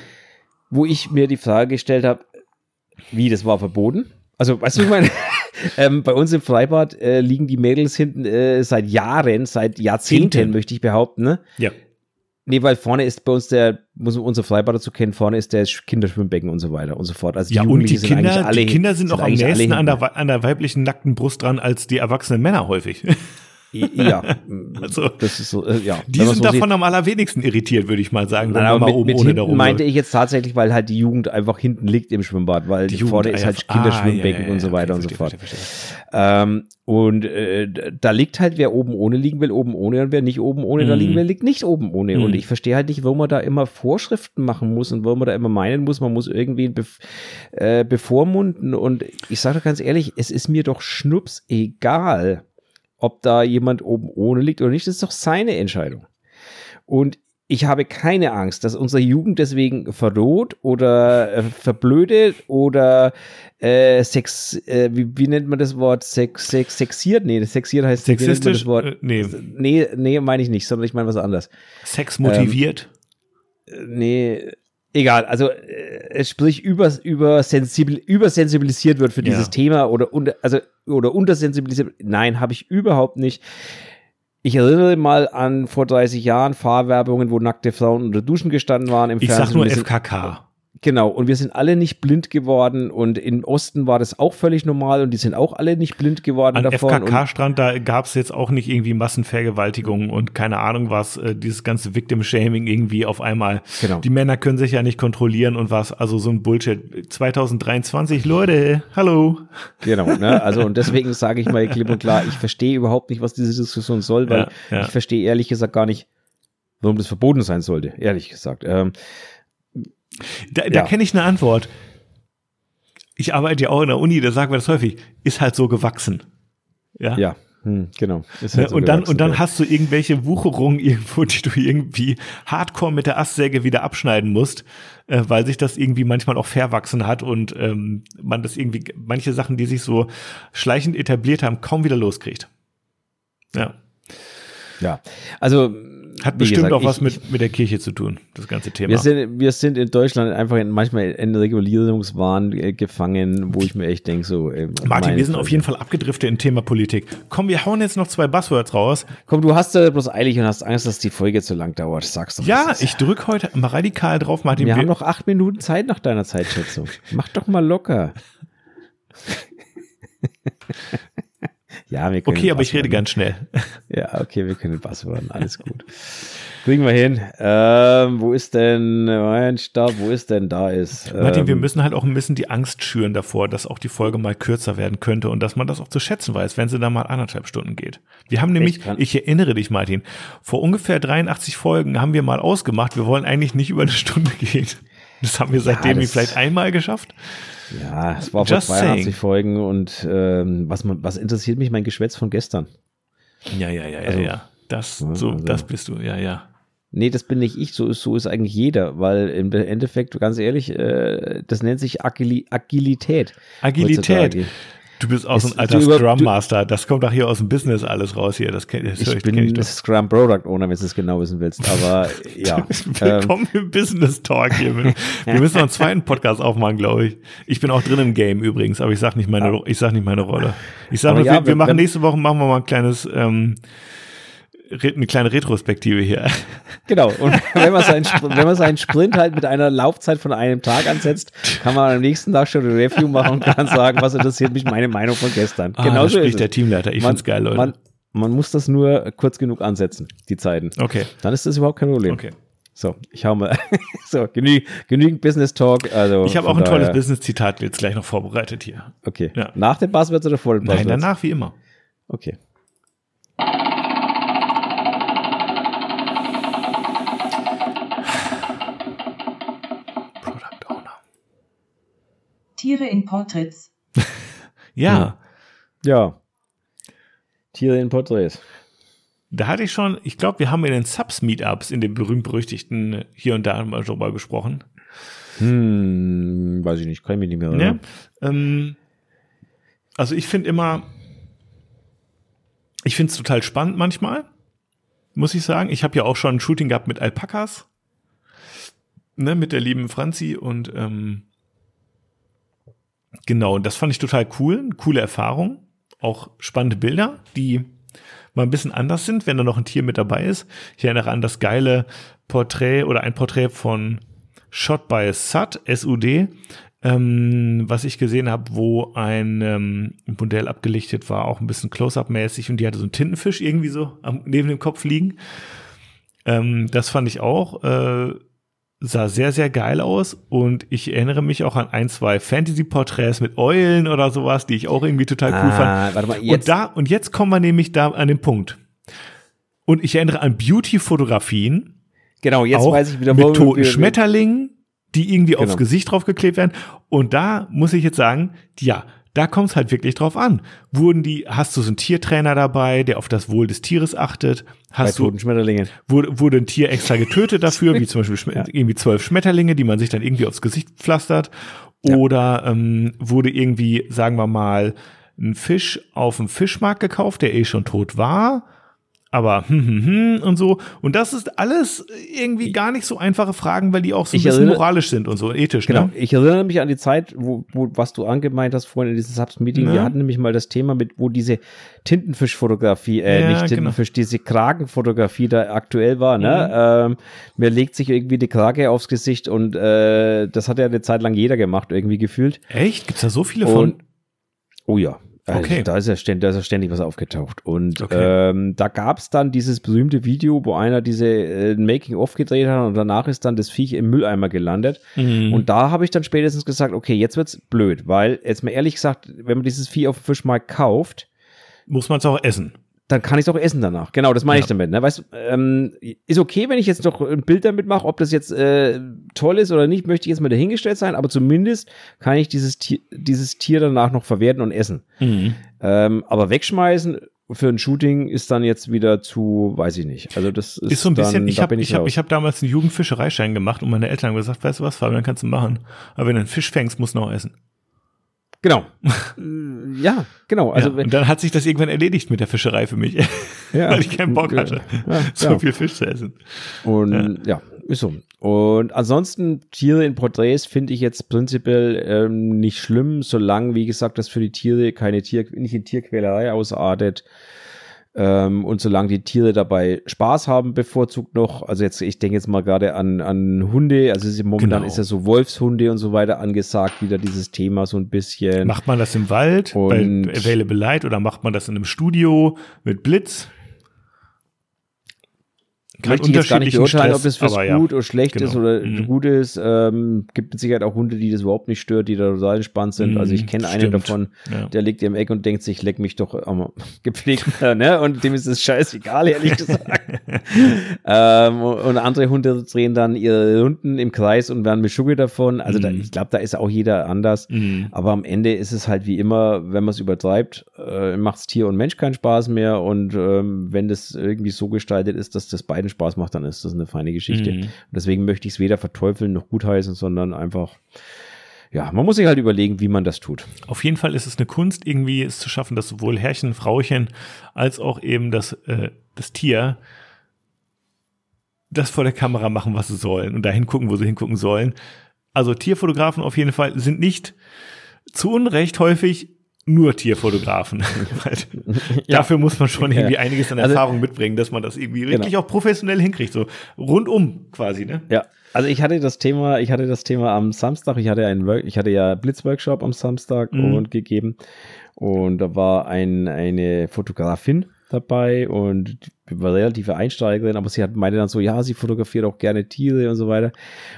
wo ich mir die Frage gestellt habe, wie, das war verboten? Also, weißt du, ich meine, <laughs> ähm, bei uns im Freibad äh, liegen die Mädels hinten äh, seit Jahren, seit Jahrzehnten, Hinten? möchte ich behaupten, ne? Ja. Nee, weil vorne ist bei uns der, muss man unser Freibad dazu kennen, vorne ist der Kinderschwimmbecken und so weiter und so fort. Also Ja, und die Kinder, alle, die Kinder sind auch am nächsten an der, an der weiblichen nackten Brust dran als die erwachsenen Männer häufig. <laughs> Ja, <laughs> Also, das ist so, äh, ja. Die sind so davon sieht. am allerwenigsten irritiert, würde ich mal sagen, Nein, aber mit, oben mit ohne hinten meinte ich jetzt tatsächlich, weil halt die Jugend einfach hinten liegt im Schwimmbad, weil Die vorne Jugend, ist ah, halt ja. Kinderschwimmbecken Ah, ja, ja, und so weiter okay, und so verstehe, fort. verstehe, verstehe. Ähm, und äh, da liegt halt, wer oben ohne liegen will, oben ohne, und wer nicht oben ohne da Mhm. liegen will, liegt nicht oben ohne. Und Mhm. ich verstehe halt nicht, warum man da immer Vorschriften machen muss und warum man da immer meinen muss, man muss irgendwie bef äh, bevormunden. Und ich sage doch ganz ehrlich, es ist mir doch schnups egal, ob da jemand oben ohne liegt oder nicht. Das ist doch seine Entscheidung. Und ich habe keine Angst, dass unsere Jugend deswegen verroht oder äh, verblödet oder äh, sex, äh, wie, wie nennt man das Wort? Sex, sex, sexiert? Nee, das sexiert heißt, wie nennt Sexistisch? das Wort? Äh, nee. Nee, nee, meine ich nicht, sondern ich meine was anderes. Sex motiviert. Äh, Nee, egal. Also, äh, es sprich über, über sensibil, übersensibilisiert wird für Ja. dieses Thema oder, unter, also, oder untersensibilisiert. Nein, habe ich überhaupt nicht. Ich erinnere mal an vor 30 Jahren Fahrwerbungen, wo nackte Frauen unter Duschen gestanden waren im ich Fernsehen. sag nur FKK. Genau, und wir sind alle nicht blind geworden und im Osten war das auch völlig normal und die sind auch alle nicht blind geworden An davon. FKK-Strand, da gab es jetzt auch nicht irgendwie Massenvergewaltigungen und keine Ahnung was, äh, dieses ganze Victim-Shaming irgendwie auf einmal. Genau. Die Männer können sich ja nicht kontrollieren und was, also so ein Bullshit. 2023, Leute, hallo. genau, ne? Also und deswegen sage ich mal klipp und klar, ich verstehe überhaupt nicht, was diese Diskussion soll, weil Ja, ja. ich verstehe ehrlich gesagt gar nicht, warum das verboten sein sollte, ehrlich gesagt. Ähm, Da, da Ja. kenne ich eine Antwort. Ich arbeite ja auch in der Uni, da sagen wir das häufig, ist halt so gewachsen. Ja. ja, hm, genau. Ne, halt so und dann, und dann ja. hast du irgendwelche Wucherungen irgendwo, die du irgendwie hardcore mit der Astsäge wieder abschneiden musst, äh, weil sich das irgendwie manchmal auch verwachsen hat und ähm, man das irgendwie, manche Sachen, die sich so schleichend etabliert haben, kaum wieder loskriegt. Ja. ja, also Hat bestimmt gesagt, auch was ich- mit, mit der Kirche zu tun, das ganze Thema. Wir sind, wir sind in Deutschland einfach in, manchmal in Regulierungswahn äh, gefangen, wo ich mir echt denke, so. Äh, Martin, wir sind Fresse. auf jeden Fall abgedriftet im Thema Politik. Komm, wir hauen jetzt noch zwei Buzzwords raus. Komm, du hast da bloß eilig und hast Angst, dass die Folge zu lang dauert. Sagst doch. Ja, ich drück heute mal radikal drauf, Martin. Wir haben noch acht Minuten Zeit nach deiner Zeitschätzung. Mach doch mal locker. <laughs> ja, wir können. okay, aber ich rede ganz schnell. <laughs> Ja, okay, wir können Buzzworden. Alles gut. Kriegen wir hin. Ähm, wo ist denn mein Stab? Wo ist denn da ist? Martin, wir ähm, müssen halt auch ein bisschen die Angst schüren davor, dass auch die Folge mal kürzer werden könnte und dass man das auch zu schätzen weiß, wenn sie dann mal anderthalb Stunden geht. Wir haben nämlich, ich erinnere dich, Martin, vor ungefähr 83 Folgen haben wir mal ausgemacht, wir wollen eigentlich nicht über eine Stunde <laughs> gehen. Das haben wir seitdem das- vielleicht einmal geschafft. Ja, es war vor Just 82 saying. Folgen und ähm, was, was interessiert mich mein Geschwätz von gestern? Ja, ja, ja, ja, Also- ja. Das, Ja, so, also- das bist du, ja, ja. Nee, das bin nicht ich, so ist, so ist eigentlich jeder, weil im Endeffekt, ganz ehrlich, äh, das nennt sich Agili Agilität. Agilität. heutzutage. Du bist auch so ein alter Scrum Master. Das kommt doch hier aus dem Business alles raus hier. Das, kenn, das Ich ich, bin ich. Scrum Product Owner, wenn du es genau wissen willst, aber <laughs> ja. ähm, Willkommen im Business Talk hier. Wir müssen noch einen zweiten Podcast aufmachen, glaube ich. Ich bin auch drin im Game übrigens, aber ich sag nicht meine, ich sag nicht meine Rolle. Ich sag nur, ja, wir, wir machen nächste Woche machen wir mal ein kleines, ähm, eine kleine Retrospektive hier. Genau, und wenn man, seinen, wenn man seinen Sprint halt mit einer Laufzeit von einem Tag ansetzt, kann man am nächsten Tag schon ein Review machen und kann sagen, was interessiert mich meine Meinung von gestern. Ah, genau so spricht der. Teamleiter. Ich Man- find's geil, Leute. Man, man muss das nur kurz genug ansetzen, die Zeiten. okay, Dann ist das überhaupt kein Problem. okay. So, ich hau mal. <laughs> so, genü genügend Business Talk. Also Ich habe auch ein tolles daher- Business-Zitat jetzt gleich noch vorbereitet hier. Okay. Ja. Nach den Buzzwords oder vor den Nein, Buzzwords? danach wie immer. Okay. Tiere in Portraits. <laughs> Ja, Ja. Tiere in Porträts. da hatte ich schon, ich glaube, wir haben in den Subs-Meetups, in den berühmt-berüchtigten hier und da mal drüber gesprochen. Hm, weiß ich nicht, kann ich mich nicht mehr Ne? erinnern. Ähm, also ich finde immer, ich finde es total spannend manchmal, muss ich sagen. Ich habe ja auch schon ein Shooting gehabt mit Alpakas, ne, mit der lieben Franzi und ähm, genau, das fand ich total cool, coole Erfahrung, auch spannende Bilder, die mal ein bisschen anders sind, wenn da noch ein Tier mit dabei ist. Ich erinnere an das geile Porträt oder ein Porträt von Shot by Sud, SUD, ähm, was ich gesehen habe, wo ein ähm, Modell abgelichtet war, auch ein bisschen Close-Up-mäßig und die hatte so einen Tintenfisch irgendwie so am, neben dem Kopf liegen. Ähm, das fand ich auch, äh, sah sehr, sehr geil aus und ich erinnere mich auch an ein, zwei Fantasy-Porträts mit Eulen oder sowas, die ich auch irgendwie total cool fand. Ah, warte mal, Und jetzt. da, und jetzt kommen wir nämlich da an den Punkt. Und ich erinnere an Beauty-Fotografien, genau, jetzt weiß ich wieder, mit wo toten wir- Schmetterlingen, die irgendwie aufs Genau. Gesicht draufgeklebt werden. Und da muss ich jetzt sagen, ja, da kommt es halt wirklich drauf an. Wurden die, hast du so einen Tiertrainer dabei, der auf das Wohl des Tieres achtet? bei Hast du, toten Schmetterlingen. wurde, wurde ein Tier extra getötet dafür, wie zum Beispiel Ja. irgendwie zwölf Schmetterlinge, die man sich dann irgendwie aufs Gesicht pflastert? Ja. Oder ähm, wurde irgendwie, sagen wir mal, ein Fisch auf dem Fischmarkt gekauft, der eh schon tot war? Aber <laughs> hm, hm, hm und so. Und das ist alles irgendwie gar nicht so einfache Fragen, weil die auch so ein Ich bisschen erinnere- moralisch sind und so ethisch. Genau, Ne? ich erinnere mich an die Zeit, wo, wo was du angemeint hast vorhin in diesem Subs-Meeting. Ja. Wir hatten nämlich mal das Thema mit, wo diese Tintenfischfotografie, äh, Ja, nicht genau. Tintenfisch, diese Kragenfotografie da aktuell war. Ne? Ähm, mir legt sich irgendwie die Krage aufs Gesicht und äh, das hat ja eine Zeit lang jeder gemacht, irgendwie gefühlt. Echt? Gibt's da so viele von? Und, oh ja. Also Okay. Da, ist ja ständig, da ist ja ständig was aufgetaucht. Und Okay. ähm, da gab es dann dieses berühmte Video, wo einer diese äh, Making-of gedreht hat und danach ist dann das Viech im Mülleimer gelandet. Mhm. Und da habe ich dann spätestens gesagt, okay, jetzt wird's blöd, weil jetzt mal ehrlich gesagt, wenn man dieses Vieh auf dem Fischmarkt kauft, muss man es auch essen. Dann kann ich es auch essen danach. Genau, das meine Ja. ich damit. Ne? Weißt, ähm, ist okay, wenn ich jetzt noch ein Bild damit mache, ob das jetzt äh, toll ist oder nicht, möchte ich jetzt mal dahingestellt sein, aber zumindest kann ich dieses Tier, dieses Tier danach noch verwerten und essen. Ähm, aber wegschmeißen für ein Shooting ist dann jetzt wieder zu, weiß ich nicht. Also das ist, Ist so ein bisschen, dann, ich habe ich hab, ich hab damals einen Jugendfischereischein gemacht und meine Eltern haben gesagt, weißt du was, Fabian, kannst du machen. Aber wenn du einen Fisch fängst, musst du noch essen. Genau. Äh, ja, genau. Also ja. Und dann hat sich das irgendwann erledigt mit der Fischerei für mich, <laughs> Ja. weil ich keinen Bock hatte, Ja, so viel Fisch zu essen. Und ja. ist so. Und ansonsten Tiere in Porträts finde ich jetzt prinzipiell ähm, nicht schlimm, solange, wie gesagt, das für die Tiere keine Tier, nicht in Tierquälerei ausartet. Ähm, und solange die Tiere dabei Spaß haben, bevorzugt noch, also jetzt, ich denke jetzt mal gerade an, an Hunde, also ist, momentan Genau. ist ja so Wolfshunde und so weiter angesagt, wieder dieses Thema so ein bisschen. Macht man das im Wald Und- bei Available Light oder macht man das in einem Studio mit Blitz? Möchte ich jetzt gar nicht beurteilen, ob Stress, das fürs aber ja. gut oder schlecht Genau. ist oder Mhm. gut ist. Ähm, gibt mit Sicherheit auch Hunde, die das überhaupt nicht stört, die da total entspannt sind. Mhm, also ich kenne einen davon, Ja. der liegt im Eck und denkt sich, leck mich doch am <laughs> gepflegt, ne? Und dem ist es scheißegal, ehrlich <laughs> gesagt. ähm, und andere Hunde drehen dann ihre Runden im Kreis und werden Mischugge davon. Also da, Mhm. ich glaube, da ist auch jeder anders. Mhm. Aber am Ende ist es halt wie immer, wenn man es übertreibt, äh, macht's Tier und Mensch keinen Spaß mehr. Und ähm, wenn das irgendwie so gestaltet ist, dass das beiden Spaß macht, dann ist das eine feine Geschichte. Mhm. Und deswegen möchte ich es weder verteufeln noch gutheißen, sondern einfach, ja, man muss sich halt überlegen, wie man das tut. Auf jeden Fall ist es eine Kunst, irgendwie es zu schaffen, dass sowohl Herrchen, Frauchen als auch eben das, äh, das Tier das vor der Kamera machen, was sie sollen und da hingucken, wo sie hingucken sollen. Also Tierfotografen auf jeden Fall sind nicht zu Unrecht häufig nur Tierfotografen. <laughs> <laughs> Dafür muss man schon irgendwie Ja. einiges an Also- Erfahrung mitbringen, dass man das irgendwie Genau. wirklich auch professionell hinkriegt, so rundum quasi, ne? Ja, also ich hatte das Thema, ich hatte das Thema am Samstag, ich hatte einen Work, ich hatte ja Blitzworkshop am Samstag Mhm. und gegeben und da war ein, eine Fotografin dabei und war relative Einsteigerin, aber sie hat meinte dann so, ja, sie fotografiert auch gerne Tiere und so weiter.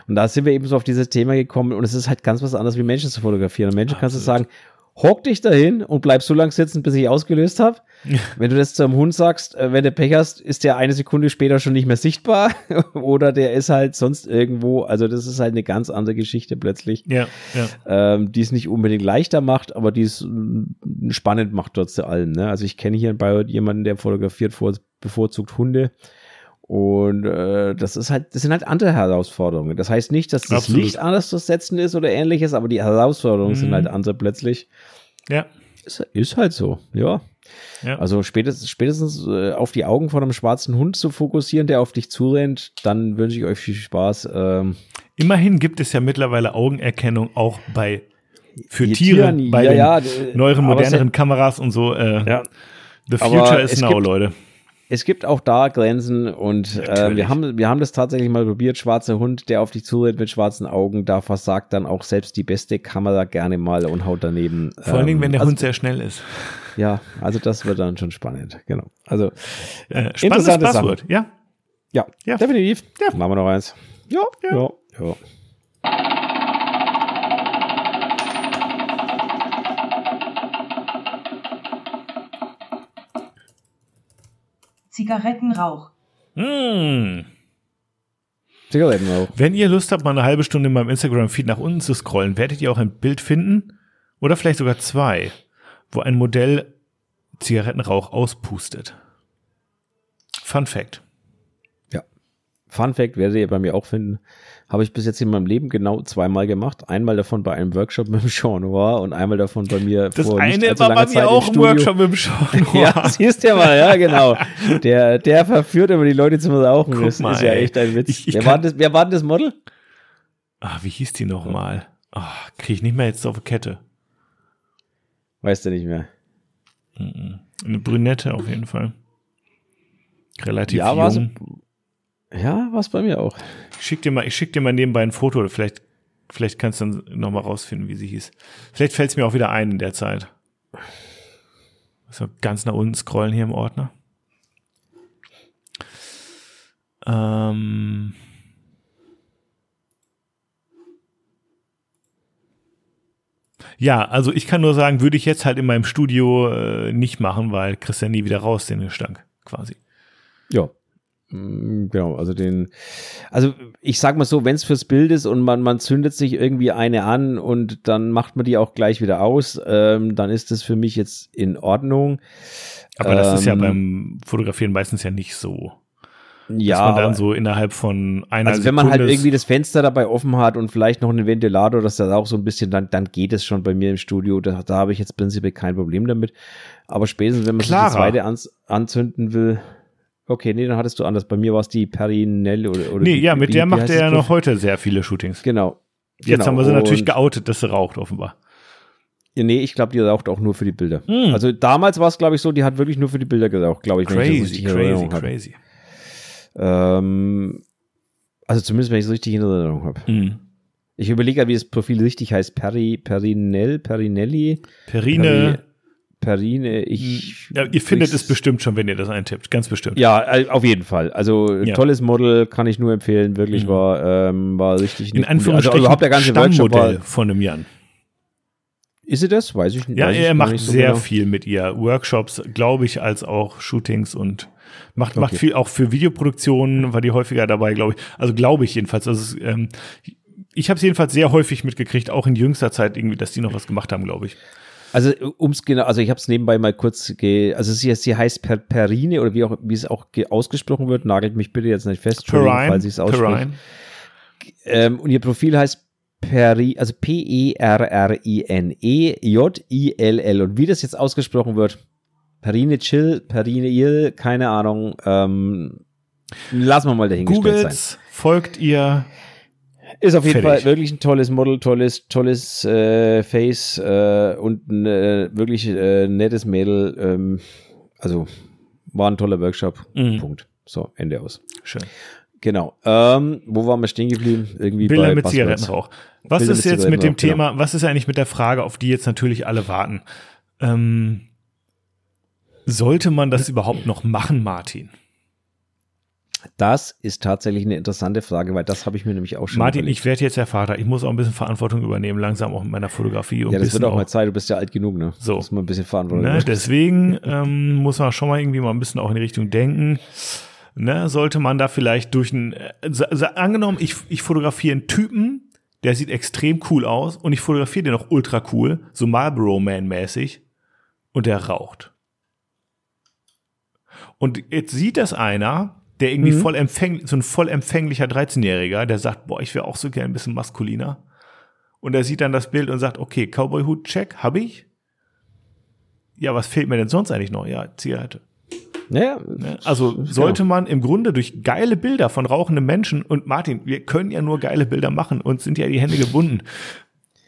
Und da sind wir eben so auf dieses Thema gekommen und es ist halt ganz was anderes wie Menschen zu fotografieren. Und Menschen kannst du sagen, Absolut. Hock dich dahin und bleib so lang sitzen, bis ich ausgelöst habe. <laughs> wenn du das zum Hund sagst, äh, wenn du Pech hast, ist der eine Sekunde später schon nicht mehr sichtbar <laughs> oder der ist halt sonst irgendwo. Also das ist halt eine ganz andere Geschichte plötzlich, Ja, ja. ähm, die es nicht unbedingt leichter macht, aber die es mm, spannend macht trotz allem. Ne? Also ich kenne hier in Bayreuth jemanden, der fotografiert vor, bevorzugt Hunde. Und äh, das ist halt, das sind halt andere Herausforderungen. Das heißt nicht, dass das Absolut. Licht anders zu setzen ist oder ähnliches, aber die Herausforderungen sind Mhm. halt andere plötzlich. Ja, Ist, ist halt so, ja. ja. Also spätestens, spätestens äh, auf die Augen von einem schwarzen Hund zu fokussieren, der auf dich zurennt, dann wünsche ich euch viel Spaß. Ähm, Immerhin gibt es ja mittlerweile Augenerkennung auch bei für Tiere, Tieren, bei ja, den ja, neueren, moderneren Kameras und so. Äh, ja. The future is now, gibt- Leute. Es gibt auch da Grenzen und äh, wir, haben, wir haben das tatsächlich mal probiert. Schwarzer Hund, der auf dich zurennt mit schwarzen Augen, da versagt dann auch selbst die beste Kamera gerne mal und haut daneben. Vor allen Dingen, wenn der also, Hund sehr schnell ist. Ja, also das wird dann schon spannend. Genau. Also, Äh, spannendes Interessante Passwort, ja. ja, Ja. definitiv. Ja. Machen wir noch eins. Ja, ja, ja. Zigarettenrauch. Hm. Zigaretten auch. Wenn ihr Lust habt, mal eine halbe Stunde in meinem Instagram-Feed nach unten zu scrollen, werdet ihr auch ein Bild finden, oder vielleicht sogar zwei, wo ein Modell Zigarettenrauch auspustet. Fun Fact. Fun Fact werdet ihr bei mir auch finden. Habe ich bis jetzt in meinem Leben genau zweimal gemacht. Einmal davon bei einem Workshop <laughs> mit dem Jean Noir und einmal davon bei mir Das vor eine war bei Zeit mir auch im im Studio. Workshop im Show. <laughs> Ja, siehst du ja mal, ja, genau. Der, der verführt immer die Leute zum Rauchen. Guck das mal, ist ja ey. echt ein Witz. Ich- ich wer, war das, wer war denn das Model? Ah, wie hieß die nochmal? Ah, krieg ich nicht mehr jetzt auf die Kette. Weißt du nicht mehr. Eine Brünette auf jeden Fall. Relativ Ja, jung. Ja, war es bei mir auch. Ich schick dir mal, ich schick dir mal nebenbei ein Foto, oder vielleicht, vielleicht kannst du dann noch mal rausfinden, wie sie hieß. Vielleicht fällt es mir auch wieder ein in der Zeit. So, ganz nach unten scrollen hier im Ordner. Ähm. Ja, also ich kann nur sagen, würde ich jetzt halt in meinem Studio äh, nicht machen, weil ja nie wieder raus den Gestank, quasi. Ja. Mm, Genau, also den, also ich sag mal so, wenn es fürs Bild ist und man, man zündet sich irgendwie eine an und dann macht man die auch gleich wieder aus, ähm, dann ist das für mich jetzt in Ordnung. Aber das ist ja Ähm, beim Fotografieren meistens ja nicht so. Ja, dass man dann so innerhalb von einer also wenn man halt irgendwie das Fenster dabei offen hat und vielleicht noch einen Ventilator, dass das auch so ein bisschen, dann, dann geht es schon bei mir im Studio. Da, da habe ich jetzt prinzipiell kein Problem damit. Aber spätestens, wenn man Clara. sich die zweite anzünden will, okay, nee, dann hattest du anders. Bei mir war es die Perinelli oder, oder Nee, die, ja, mit wie- der macht er ja noch heute sehr viele Shootings. Genau. Jetzt genau. haben wir sie natürlich Und- geoutet, dass sie raucht, offenbar. Nee, ich glaube, die raucht auch nur für die Bilder. Hm. Also damals war es, glaube ich, so, die hat wirklich nur für die Bilder geraucht, glaube ich. wenn ich das Crazy, crazy, crazy. Ähm, also zumindest, wenn ich es richtig in Erinnerung habe. Mhm. Ich überlege ja, wie das Profil richtig heißt. Peri, Perinell, Perinelli, Perine, Perine, ich. ja, ihr findet es bestimmt schon, wenn ihr das eintippt, ganz bestimmt. Ja, auf jeden Fall. Also Ja. tolles Model, kann ich nur empfehlen. Wirklich Mhm. war, ähm, war richtig In gute- Anführungsstrichen Also überhaupt der ganze Stammmodell von einem Jan. Ist sie das? Weiß ich nicht. Ja, er macht so sehr genau. viel mit ihr. Workshops, glaube ich, als auch Shootings und macht, macht Okay. viel auch für Videoproduktionen, war die häufiger dabei, glaube ich. Also glaube ich jedenfalls. Also ähm, ich habe es jedenfalls sehr häufig mitgekriegt, auch in jüngster Zeit irgendwie, dass die noch was gemacht haben, glaube ich. Also ums genau, also ich habe es nebenbei mal kurz, ge, also sie, sie heißt per, Perine oder wie auch wie es auch ge, ausgesprochen wird, nagelt mich bitte jetzt nicht fest, Perrine, falls ich es ausspreche. Ähm, und ihr Profil heißt Peri, also P-E-R-R-I-N-E J-I-L-L. Und wie das jetzt ausgesprochen wird, Perine Chill, Perine Il, keine Ahnung. Ähm, lassen wir mal dahingestellt sein. Googles folgt ihr. Ist auf jeden Fertig. Fall wirklich ein tolles Model, tolles, tolles äh, Face äh, und ein äh, wirklich äh, nettes Mädel. Ähm, also war ein toller Workshop. Mhm. Punkt. So, Ende aus. Schön. Genau. Ähm, wo waren wir stehen geblieben? Irgendwie Bilder bei mit Buzzwords. Zigarettenrauch. Was Bilder ist mit jetzt mit dem Zigarettenrauch, Thema, was ist eigentlich mit der Frage, auf die jetzt natürlich alle warten? Ähm, sollte man das überhaupt noch machen, Martin? Das ist tatsächlich eine interessante Frage, weil das habe ich mir nämlich auch schon Martin, überlegt. ich werde jetzt der Vater. Ich muss auch ein bisschen Verantwortung übernehmen, langsam auch mit meiner Fotografie. Und Ja, das wird auch mal Zeit, du bist ja alt genug, ne? So. Muss man ein bisschen Verantwortung Ne, deswegen <laughs> ähm, muss man schon mal irgendwie mal ein bisschen auch in die Richtung denken. Ne, sollte man da vielleicht durch ein, äh, angenommen, ich, ich fotografiere einen Typen, der sieht extrem cool aus und ich fotografiere den auch ultra cool, so Marlboro Man mäßig und der raucht. Und jetzt sieht das einer, der irgendwie voll empfänglich, so ein voll empfänglicher 13-Jähriger, der sagt, boah, ich wäre auch so gern ein bisschen maskuliner. Und er sieht dann das Bild und sagt, okay, Cowboy-Hut, check, hab ich. Ja, was fehlt mir denn sonst eigentlich noch? Ja, Zigarette. Naja, Ne? Also sollte man im Grunde durch geile Bilder von rauchenden Menschen und Martin, wir können ja nur geile Bilder machen und sind ja die Hände gebunden.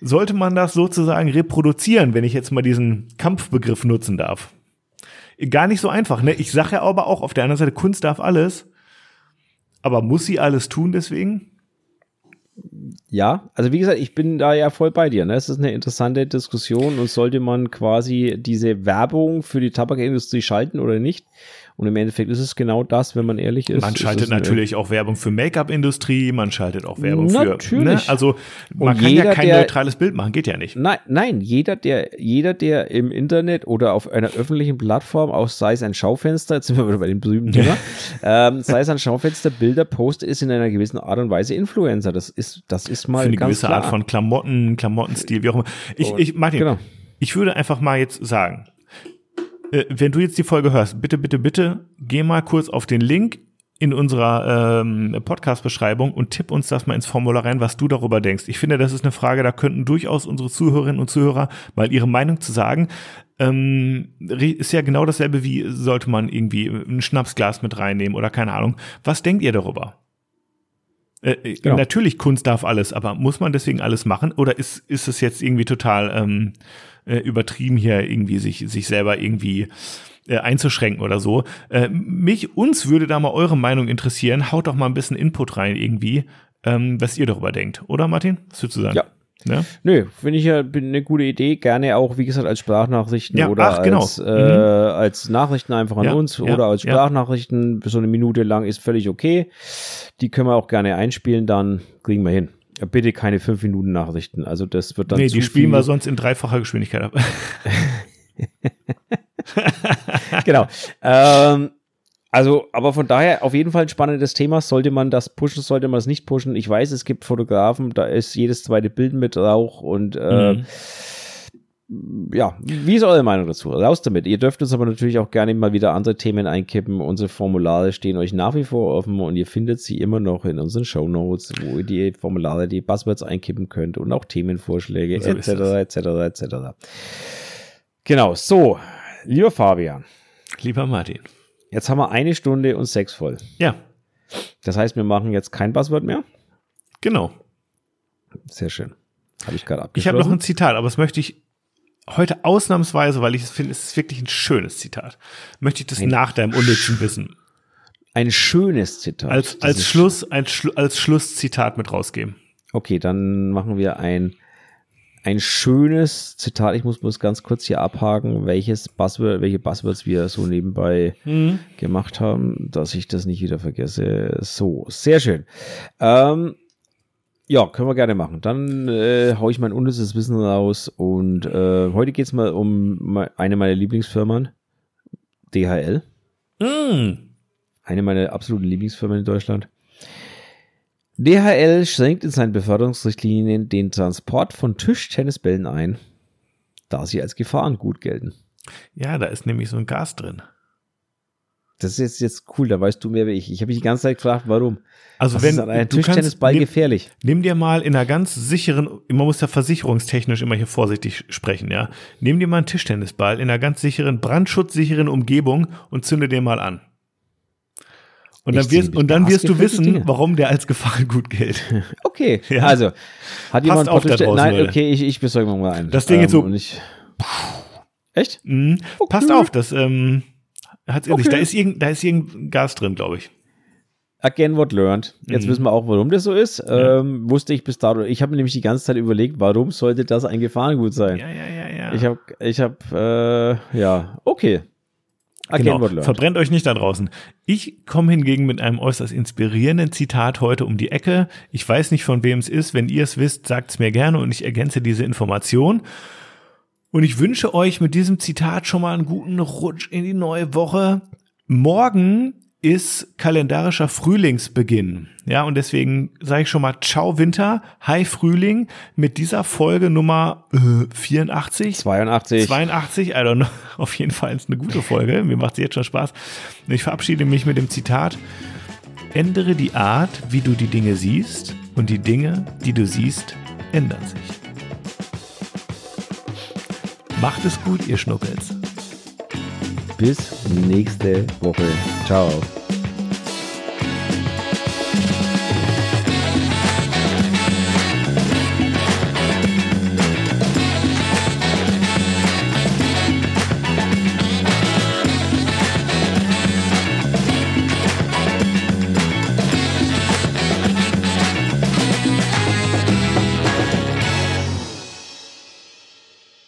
Sollte man das sozusagen reproduzieren, wenn ich jetzt mal diesen Kampfbegriff nutzen darf? Gar nicht so einfach, ne? Ich sage ja aber auch auf der anderen Seite, Kunst darf alles. Aber muss sie alles tun deswegen? Ja, also wie gesagt, ich bin da ja voll bei dir. Ne? Es ist eine interessante Diskussion und sollte man quasi diese Werbung für die Tabakindustrie schalten oder nicht? Und im Endeffekt ist es genau das, wenn man ehrlich ist. Man ist schaltet eine- natürlich auch Werbung für Make-up-Industrie, man schaltet auch Werbung für. Natürlich. Ne? Also man Und kann ja jeder, kein der- neutrales Bild machen, geht ja nicht. Nein, nein, jeder, der, jeder, der im Internet oder auf einer öffentlichen Plattform, auch sei es ein Schaufenster, jetzt sind wir wieder bei dem berühmten Thema, <laughs> ähm, sei es ein Schaufenster, Bilder postet, ist in einer gewissen Art und Weise Influencer. Das ist, das ist mal für eine gewisse klar. Art von Klamotten, Klamottenstil, wie auch immer. Ich, Und- ich, Martin, genau. ich würde einfach mal jetzt sagen, äh, wenn du jetzt die Folge hörst, bitte, bitte, bitte, geh mal kurz auf den Link in unserer ähm, Podcast-Beschreibung und tipp uns das mal ins Formular rein, was du darüber denkst. Ich finde, das ist eine Frage, da könnten durchaus unsere Zuhörerinnen und Zuhörer mal ihre Meinung zu sagen. Ähm, ist ja genau dasselbe wie, sollte man irgendwie ein Schnapsglas mit reinnehmen oder keine Ahnung. Was denkt ihr darüber? Äh, äh, Genau. Natürlich, Kunst darf alles, aber muss man deswegen alles machen? Oder ist, ist es jetzt irgendwie total ähm, äh, übertrieben, hier irgendwie sich, sich selber irgendwie äh, einzuschränken oder so? Äh, mich, uns würde da mal eure Meinung interessieren. Haut doch mal ein bisschen Input rein irgendwie, ähm, was ihr darüber denkt. Oder Martin? Was würdest du sagen? Ja. Ne? Nö, finde ich ja eine gute Idee. Gerne auch, wie gesagt, als Sprachnachrichten Ja, oder ach, genau. als, äh, Mhm. als Nachrichten einfach an Ja, uns ja, oder als. Sprachnachrichten. So eine Minute lang ist völlig okay. Die können wir auch gerne einspielen, dann kriegen wir hin. Bitte keine fünf Minuten Nachrichten. Also das wird dann Nee, die spielen wir sonst in dreifacher Geschwindigkeit ab. <laughs> genau. ähm, also, aber von daher auf jeden Fall ein spannendes Thema. Sollte man das pushen, sollte man es nicht pushen? Ich weiß, es gibt Fotografen, da ist jedes zweite Bild mit Rauch und äh, Mhm. Ja, wie ist eure Meinung dazu? Raus damit. Ihr dürft uns aber natürlich auch gerne mal wieder andere Themen einkippen. Unsere Formulare stehen euch nach wie vor offen und ihr findet sie immer noch in unseren Show Notes, wo ihr die Formulare, die Buzzwords einkippen könnt und auch Themenvorschläge etc. etc. etc. Genau. So, lieber Fabian, Lieber Martin. jetzt haben wir eine Stunde und sechs voll. Ja, Das heißt, wir machen jetzt kein Buzzword mehr. genau. Sehr schön. Habe ich gerade Ich habe abgeschlossen. noch ein Zitat, aber das möchte ich heute ausnahmsweise, weil ich es finde, es ist wirklich ein schönes Zitat, möchte ich das Ein nach deinem unnützen Wissen ein schönes Zitat. als, als Schluss, als, Schlu als Schlusszitat mit rausgeben. Okay, dann machen wir ein, ein schönes Zitat. Ich muss bloß ganz kurz hier abhaken, welches Buzzword, welche Buzzwords wir so nebenbei gemacht haben, dass ich das nicht wieder vergesse. So, sehr schön. Ähm, ja, können wir gerne machen. Dann äh, hau ich mein unnützes Wissen raus und äh, heute geht's mal um eine meiner Lieblingsfirmen, DHL. Mm. Eine meiner absoluten Lieblingsfirmen in Deutschland. DHL schränkt in seinen Beförderungsrichtlinien den Transport von Tischtennisbällen ein, da sie als Gefahrengut gelten. Ja, da ist nämlich so ein Gas drin. Das ist jetzt, jetzt cool, da weißt du mehr wie ich. Ich habe mich die ganze Zeit gefragt, warum. Also Was wenn ist an einem du kannst, Tischtennisball nimm, gefährlich? nimm dir mal in einer ganz sicheren, man muss ja versicherungstechnisch immer hier vorsichtig sprechen, ja. Nimm dir mal einen Tischtennisball in einer ganz sicheren, brandschutzsicheren Umgebung und zünde den mal an. Und dann, wirst, und dann wirst du wissen, Dinge. warum der als Gefahrengut gilt. <laughs> Okay, <laughs> Ja. also hat jemand auf da draußen, Nein, Leute. okay, ich, ich besorge mal einen. Das Ding ist so- und ich, Echt? Mhm. Okay. Passt auf, das ähm, hat's ehrlich, Okay. da ist irgend, da ist irgendein Gas drin, glaube ich. Again what learned. Jetzt Mhm. wissen wir auch, warum das so ist. Ähm, wusste ich bis dato. Ich habe nämlich die ganze Zeit überlegt, warum sollte das ein Gefahrengut sein? Ja, ja, ja, ja. Ich habe, ich habe, äh, ja, okay. Again what learned. Verbrennt euch nicht da draußen. Ich komme hingegen mit einem äußerst inspirierenden Zitat heute um die Ecke. Ich weiß nicht, von wem es ist. Wenn ihr es wisst, sagt es mir gerne und ich ergänze diese Information. Und ich wünsche euch mit diesem Zitat schon mal einen guten Rutsch in die neue Woche. Morgen ist kalendarischer Frühlingsbeginn. Ja, und deswegen sage ich schon mal Ciao Winter, Hi Frühling mit dieser Folge Nummer äh, 84. 82. 82, also noch- auf jeden Fall ist eine gute Folge. Mir macht sie jetzt schon Spaß. Ich verabschiede mich mit dem Zitat: Ändere die Art, wie du die Dinge siehst, und die Dinge, die du siehst, ändern sich. Macht es gut, ihr Schnuckels. Bis nächste Woche. Ciao.